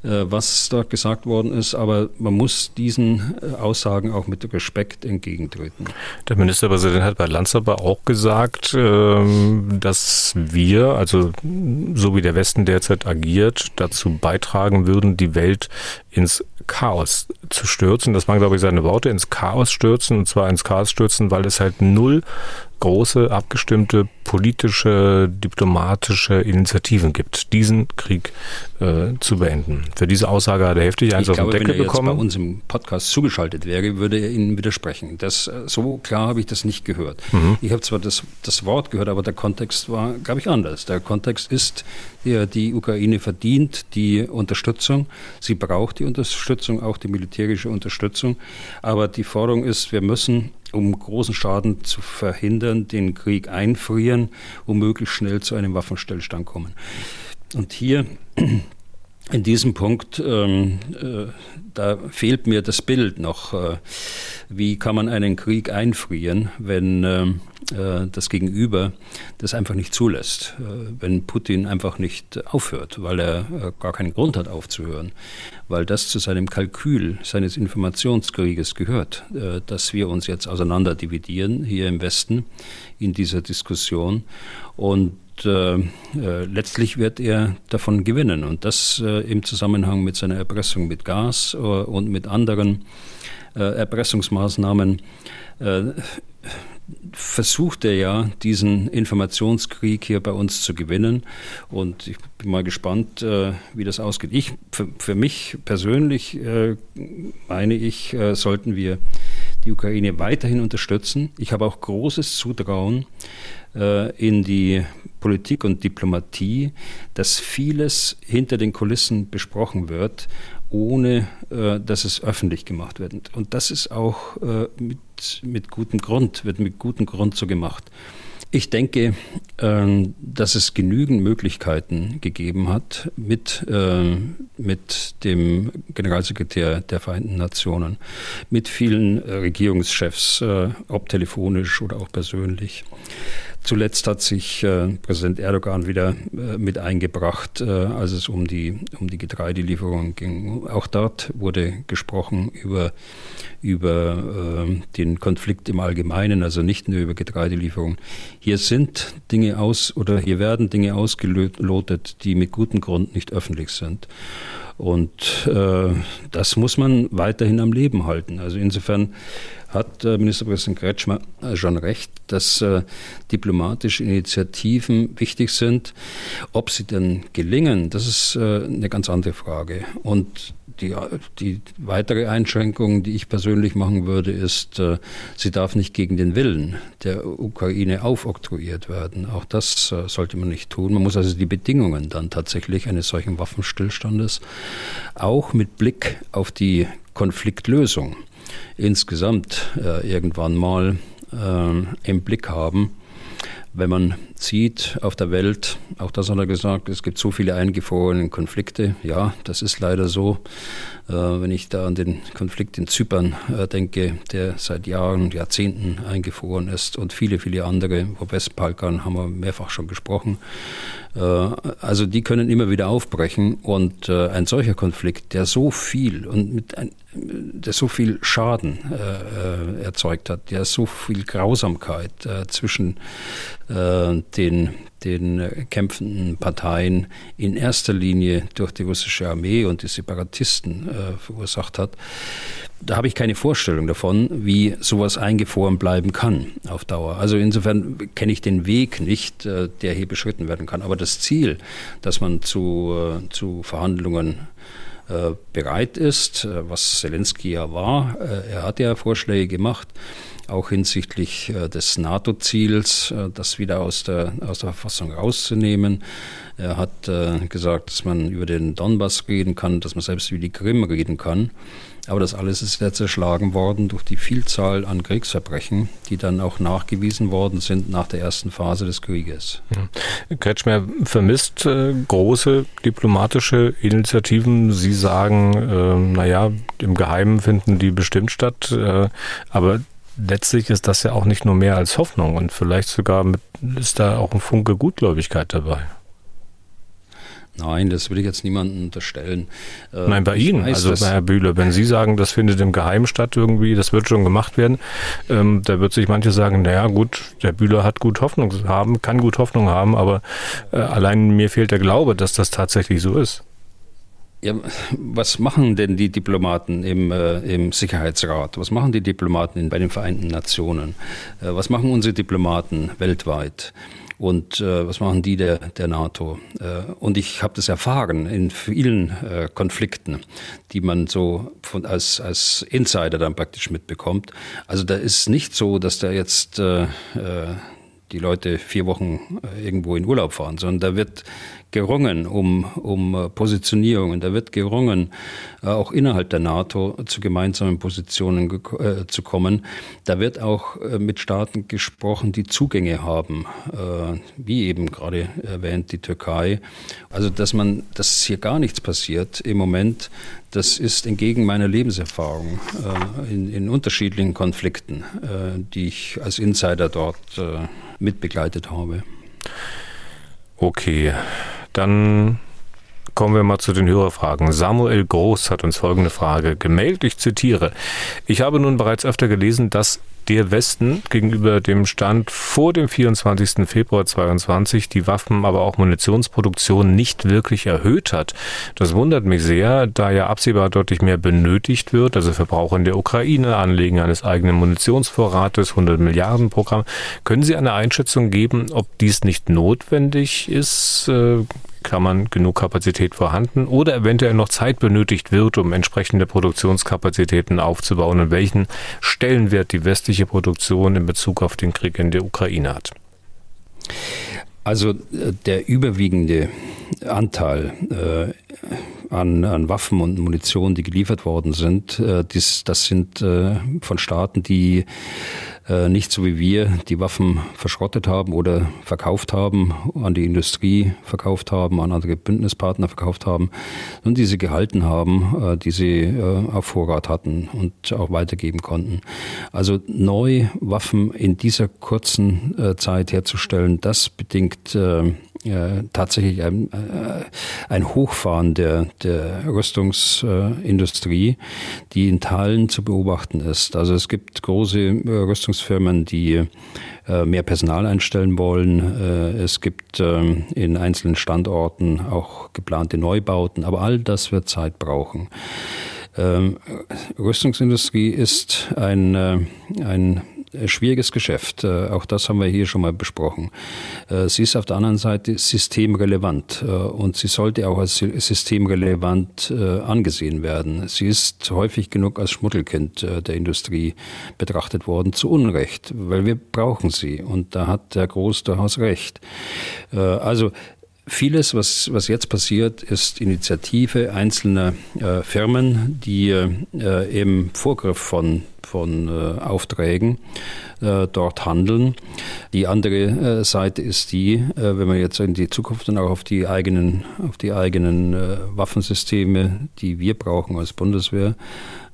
Speaker 2: was dort gesagt worden ist, aber man muss diesen Aussagen auch mit Respekt entgegentreten.
Speaker 1: Der Ministerpräsident hat bei Lanz aber auch gesagt, ähm, dass wir, also so wie der Westen derzeit agiert, dazu beitragen würden, die Welt ins Chaos zu stürzen. Das waren, glaube ich, seine Worte, ins Chaos stürzen, und zwar ins Chaos stürzen, weil es halt null große, abgestimmte politische, diplomatische Initiativen gibt, diesen Krieg äh, zu beenden. Für diese Aussage hat er heftig eins
Speaker 2: ich
Speaker 1: auf
Speaker 2: glaube,
Speaker 1: den Deckel
Speaker 2: wenn er
Speaker 1: bekommen.
Speaker 2: Jetzt bei uns im Podcast zugeschaltet wäre, würde er Ihnen widersprechen. Das, äh, so klar habe ich das nicht gehört. Mhm. Ich habe zwar das, das Wort gehört, aber der Kontext war, glaube ich, anders. Der Kontext ist, der, die Ukraine verdient die Unterstützung. Sie braucht die Unterstützung, auch die militärische Unterstützung. Aber die Forderung ist, wir müssen um großen Schaden zu verhindern, den Krieg einfrieren, um möglichst schnell zu einem Waffenstillstand kommen. Und hier in diesem Punkt, ähm, äh, da fehlt mir das Bild noch. Äh, wie kann man einen Krieg einfrieren, wenn ähm, äh, das Gegenüber das einfach nicht zulässt, äh, wenn Putin einfach nicht aufhört, weil er äh, gar keinen Grund hat aufzuhören, weil das zu seinem Kalkül seines Informationskrieges gehört, äh, dass wir uns jetzt auseinander dividieren hier im Westen in dieser Diskussion und äh, äh, letztlich wird er davon gewinnen. Und das äh, im Zusammenhang mit seiner Erpressung mit Gas äh, und mit anderen äh, Erpressungsmaßnahmen versucht er ja, diesen Informationskrieg hier bei uns zu gewinnen. Und ich bin mal gespannt, wie das ausgeht. Ich, für, für mich persönlich meine ich, sollten wir die Ukraine weiterhin unterstützen. Ich habe auch großes Zutrauen in die Politik und Diplomatie, dass vieles hinter den Kulissen besprochen wird, ohne äh, dass es öffentlich gemacht wird. Und das ist auch äh, mit, mit gutem Grund, wird mit gutem Grund so gemacht. Ich denke, äh, dass es genügend Möglichkeiten gegeben hat mit, äh, mit dem Generalsekretär der Vereinten Nationen, mit vielen Regierungschefs, äh, ob telefonisch oder auch persönlich, Zuletzt hat sich äh, Präsident Erdogan wieder äh, mit eingebracht, äh, als es um die, um die Getreidelieferung ging. Auch dort wurde gesprochen über, über äh, den Konflikt im Allgemeinen, also nicht nur über Getreidelieferung. Hier sind Dinge aus oder hier werden Dinge ausgelotet, die mit gutem Grund nicht öffentlich sind. Und das muss man weiterhin am Leben halten. Also insofern hat Ministerpräsident Kretschmer schon recht, dass diplomatische Initiativen wichtig sind. Ob sie denn gelingen, das ist eine ganz andere Frage. Und die, die weitere Einschränkung, die ich persönlich machen würde, ist, äh, sie darf nicht gegen den Willen der Ukraine aufoktroyiert werden. Auch das äh, sollte man nicht tun. Man muss also die Bedingungen dann tatsächlich eines solchen Waffenstillstandes auch mit Blick auf die Konfliktlösung insgesamt äh, irgendwann mal äh, im Blick haben wenn man sieht auf der Welt, auch das hat er gesagt, es gibt so viele eingefrorene Konflikte. Ja, das ist leider so. Äh, wenn ich da an den Konflikt in Zypern äh, denke, der seit Jahren, Jahrzehnten eingefroren ist und viele, viele andere, über Westbalkan haben wir mehrfach schon gesprochen. Äh, also die können immer wieder aufbrechen und ein solcher Konflikt, der so viel und mit ein, der so viel Schaden äh, erzeugt hat, der so viel Grausamkeit äh, zwischen äh, den, den kämpfenden Parteien in erster Linie durch die russische Armee und die Separatisten äh, verursacht hat. Da habe ich keine Vorstellung davon, wie sowas eingefroren bleiben kann auf Dauer. Also insofern kenne ich den Weg nicht, äh, der hier beschritten werden kann. Aber das Ziel, dass man zu, äh, zu Verhandlungen äh, bereit ist, äh, was Zelensky ja war. Äh, er hat ja Vorschläge gemacht, auch hinsichtlich des NATO-Ziels, das wieder aus der, aus der Verfassung rauszunehmen. Er hat gesagt, dass man über den Donbass reden kann, dass man selbst über die Krim reden kann. Aber das alles ist ja zerschlagen worden durch die Vielzahl an Kriegsverbrechen, die dann auch nachgewiesen worden sind nach der ersten Phase des Krieges.
Speaker 1: Kretschmer vermisst äh, große diplomatische Initiativen. Sie sagen, äh, naja, im Geheimen finden die bestimmt statt, äh, aber letztlich ist das ja auch nicht nur mehr als Hoffnung und vielleicht sogar mit, ist da auch ein Funke Gutgläubigkeit dabei.
Speaker 2: Nein, das will ich jetzt niemandem unterstellen.
Speaker 1: Äh, Nein, bei Ihnen, weiß, also bei Herr Bühler, wenn Sie sagen, das findet im Geheimen statt irgendwie, das wird schon gemacht werden, ähm, da wird sich manche sagen, naja gut, der Bühler hat gut Hoffnung haben, kann gut Hoffnung haben, aber äh, allein mir fehlt der Glaube, dass das tatsächlich so ist.
Speaker 2: Ja, was machen denn die Diplomaten im, äh, im Sicherheitsrat? Was machen die Diplomaten in, bei den Vereinten Nationen? Äh, was machen unsere Diplomaten weltweit? Und äh, was machen die der, der NATO. Äh, und ich habe das erfahren in vielen äh, Konflikten, die man so von, als, als Insider dann praktisch mitbekommt. Also da ist nicht so, dass da jetzt äh, äh, die Leute vier Wochen äh, irgendwo in Urlaub fahren, sondern da wird gerungen um, um äh, Positionierungen, da wird gerungen, äh, auch innerhalb der NATO zu gemeinsamen Positionen äh, zu kommen. Da wird auch äh, mit Staaten gesprochen, die Zugänge haben, äh, wie eben gerade erwähnt die Türkei. Also dass man, dass hier gar nichts passiert im Moment, das ist entgegen meiner Lebenserfahrung äh, in, in, unterschiedlichen Konflikten, die ich als Insider dort mitbegleitet habe.
Speaker 1: Okay, dann kommen wir mal zu den Hörerfragen. Samuel Groß hat uns folgende Frage gemeldet. Ich zitiere. Ich habe nun bereits öfter gelesen, dass der Westen gegenüber dem Stand vor dem 24. Februar 22 die Waffen, aber auch Munitionsproduktion nicht wirklich erhöht hat. Das wundert mich sehr, da ja absehbar deutlich mehr benötigt wird, also Verbrauch in der Ukraine, Anlegen eines eigenen Munitionsvorrates, 100 Milliarden Programm. Können Sie eine Einschätzung geben, ob dies nicht notwendig ist? Äh, kann man genug Kapazität vorhanden oder eventuell noch Zeit benötigt wird, um entsprechende Produktionskapazitäten aufzubauen und welchen Stellenwert die westliche Produktion in Bezug auf den Krieg in der Ukraine hat?
Speaker 2: Also äh, der überwiegende Anteil äh, an, an, Waffen und Munition, die geliefert worden sind, äh, dies, das sind äh, von Staaten, die äh, nicht so wie wir die Waffen verschrottet haben oder verkauft haben, an die Industrie verkauft haben, an andere Bündnispartner verkauft haben, und die sie gehalten haben, äh, die sie äh, auf Vorrat hatten und auch weitergeben konnten. Also neu Waffen in dieser kurzen äh, Zeit herzustellen, das bedingt tatsächlich ein, äh, ein Hochfahren der, der Rüstungsindustrie, die in Teilen zu beobachten ist. Also es gibt große äh, Rüstungsfirmen, die äh, mehr Personal einstellen wollen. Äh, es gibt ähm, in einzelnen Standorten auch geplante Neubauten, aber all das wird Zeit brauchen. Ähm, Rüstungsindustrie ist ein, ein schwieriges Geschäft. Äh, auch das haben wir hier schon mal besprochen. Äh, sie ist auf der anderen Seite systemrelevant äh, und sie sollte auch als systemrelevant angesehen werden. Sie ist häufig genug als Schmuddelkind der Industrie betrachtet worden, zu Unrecht, weil wir brauchen sie. Und da hat der Groß durchaus recht. Also Vieles, was, was jetzt passiert, ist Initiative einzelner äh, Firmen, die äh, im Vorgriff von von äh, Aufträgen äh, dort handeln. Die andere äh, Seite ist die, äh, wenn man jetzt in die Zukunft dann auch auf die eigenen, auf die eigenen äh, Waffensysteme, die wir brauchen als Bundeswehr,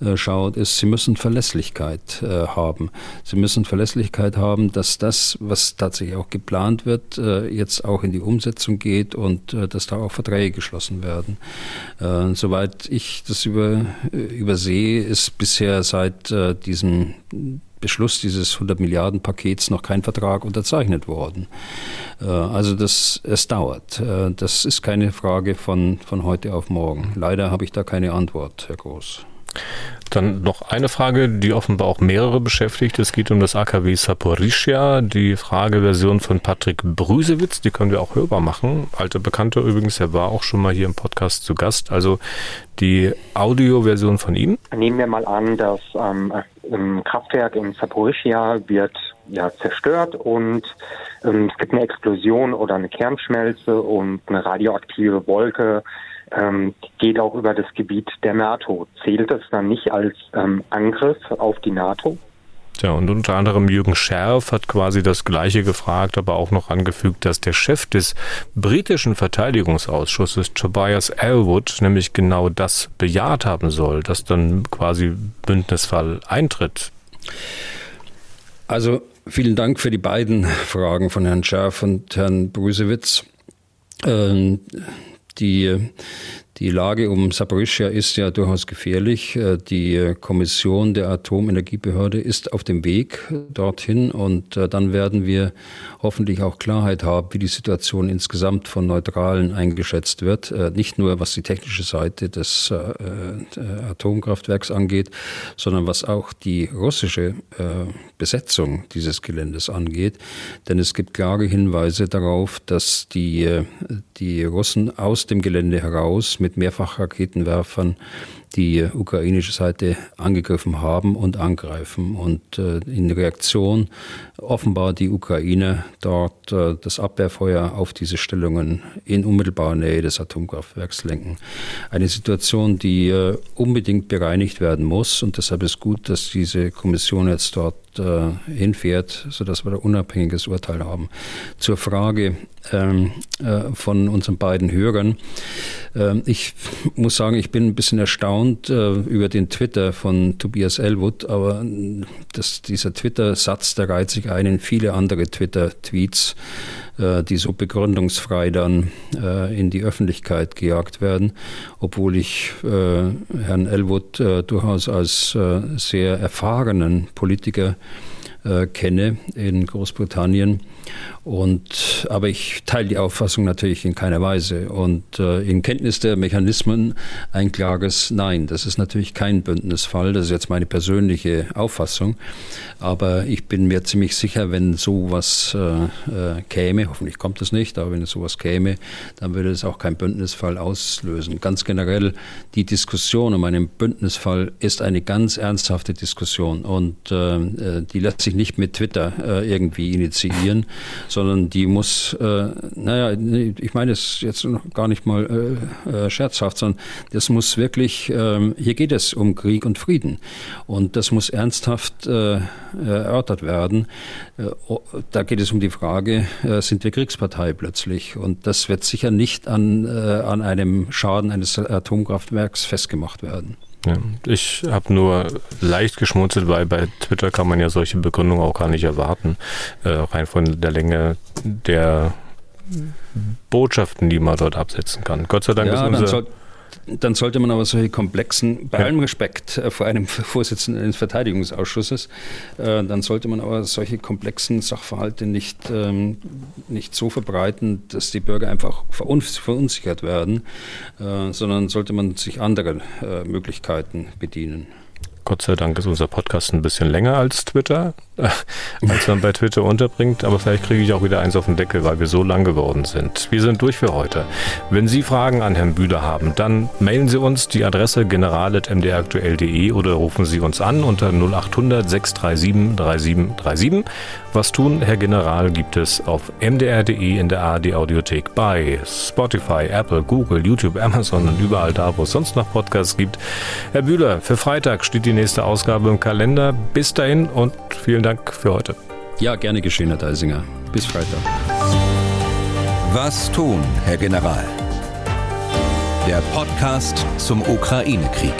Speaker 2: äh, schaut, ist, sie müssen Verlässlichkeit haben. Sie müssen Verlässlichkeit haben, dass das, was tatsächlich auch geplant wird, jetzt auch in die Umsetzung geht und dass da auch Verträge geschlossen werden. soweit ich das über, übersehe, ist bisher seit diesem Beschluss dieses 100 Milliarden Pakets noch kein Vertrag unterzeichnet worden. Äh, also das, es dauert. Äh, das ist keine Frage von, von heute auf morgen. Leider habe ich da keine Antwort, Herr Groß.
Speaker 1: Dann noch eine Frage, die offenbar auch mehrere beschäftigt. Es geht um das AKW Saporischia, die Frageversion von Patrick Brüsewitz, die können wir auch hörbar machen. Alte Bekannte übrigens, er war auch schon mal hier im Podcast zu Gast. Also die Audioversion von ihm.
Speaker 3: Nehmen wir mal an, das ähm, Kraftwerk in Saporischia wird ja zerstört und ähm, es gibt eine Explosion oder eine Kernschmelze und eine radioaktive Wolke ähm, geht auch über das Gebiet der NATO. Zählt das dann nicht als ähm, Angriff auf die NATO?
Speaker 1: Ja, und unter anderem Jürgen Scherf hat quasi das Gleiche gefragt, aber auch noch angefügt, dass der Chef des britischen Verteidigungsausschusses, Tobias Elwood, nämlich genau das bejaht haben soll, dass dann quasi Bündnisfall eintritt.
Speaker 2: Also vielen Dank für die beiden Fragen von Herrn Scherf und Herrn Brusewitz. Ähm, die, die Lage um Saporischia ist ja durchaus gefährlich. Äh, die Kommission der Atomenergiebehörde ist auf dem Weg dorthin und äh, dann werden wir hoffentlich auch Klarheit haben, wie die Situation insgesamt von Neutralen eingeschätzt wird. Äh, nicht nur was die technische Seite des Atomkraftwerks angeht, sondern was auch die russische Besetzung dieses Geländes angeht. Denn es gibt klare Hinweise darauf, dass die, die Russen aus dem Gelände heraus mit Mehrfachraketenwerfern die ukrainische Seite angegriffen haben und angreifen. Und äh, in Reaktion offenbar die Ukraine dort äh, das Abwehrfeuer auf diese Stellungen in unmittelbarer Nähe des Atomkraftwerks lenken. Eine Situation, die äh, unbedingt bereinigt werden muss. Und deshalb ist gut, dass diese Kommission jetzt dort äh, hinfährt, sodass wir ein unabhängiges Urteil haben. Zur Frage ähm, äh, von unseren beiden Hörern. Ähm, ich muss sagen, ich bin ein bisschen erstaunt äh, über den Twitter von Tobias Elwood, aber das, dieser Twitter-Satz, der reiht sich ein in viele andere Twitter-Tweets, äh, die so begründungsfrei dann äh, in die Öffentlichkeit gejagt werden, obwohl ich äh, Herrn Elwood äh, durchaus als sehr erfahrenen Politiker kenne in Großbritannien und, aber ich teile die Auffassung natürlich in keiner Weise. Und äh, in Kenntnis der Mechanismen ein klares Nein. Das ist natürlich kein Bündnisfall. Das ist jetzt meine persönliche Auffassung. Aber ich bin mir ziemlich sicher, wenn sowas äh, äh, käme, hoffentlich kommt es nicht, aber wenn es sowas käme, dann würde es auch kein Bündnisfall auslösen. Ganz generell, die Diskussion um einen Bündnisfall ist eine ganz ernsthafte Diskussion. Und äh, äh die lässt sich nicht mit Twitter äh, irgendwie initiieren sondern die muss, äh, naja, ich meine es jetzt noch gar nicht mal äh, äh, scherzhaft, sondern das muss wirklich, äh, hier geht es um Krieg und Frieden und das muss ernsthaft äh, erörtert werden. Äh, da geht es um die Frage, sind wir Kriegspartei plötzlich? Und das wird sicher nicht an, an einem Schaden eines Atomkraftwerks festgemacht werden.
Speaker 1: Ja, ich habe nur leicht geschmunzelt, weil bei Twitter kann man ja solche Begründungen auch gar nicht erwarten, äh, rein von der Länge der Botschaften, die man dort absetzen kann. Gott sei Dank
Speaker 2: ja,
Speaker 1: ist
Speaker 2: unser dann sollte man aber solche komplexen, bei allem Respekt äh, vor einem Vorsitzenden des Verteidigungsausschusses, äh, dann sollte man aber solche komplexen Sachverhalte nicht, ähm, nicht so verbreiten, dass die Bürger einfach verunsichert werden, äh, sondern sollte man sich anderer Möglichkeiten bedienen.
Speaker 1: Gott sei Dank ist unser Podcast ein bisschen länger als Twitter, äh, als man bei Twitter unterbringt. Aber vielleicht kriege ich auch wieder eins auf den Deckel, weil wir so lang geworden sind. Wir sind durch für heute. Wenn Sie Fragen an Herrn Bühler haben, dann mailen Sie uns die Adresse general.mdraktuell.de oder rufen Sie uns an unter 0800 637 3737. Was tun, Herr General, gibt es auf mdr.de in der ARD Audiothek bei Spotify, Apple, Google, YouTube, Amazon und überall da, wo es sonst noch Podcasts gibt. Herr Bühler, für Freitag steht die nächste Ausgabe im Kalender. Bis dahin und vielen Dank für heute.
Speaker 2: Ja, gerne geschehen, Herr Deisinger. Bis Freitag.
Speaker 4: Was tun, Herr General? Der Podcast zum Ukraine-Krieg.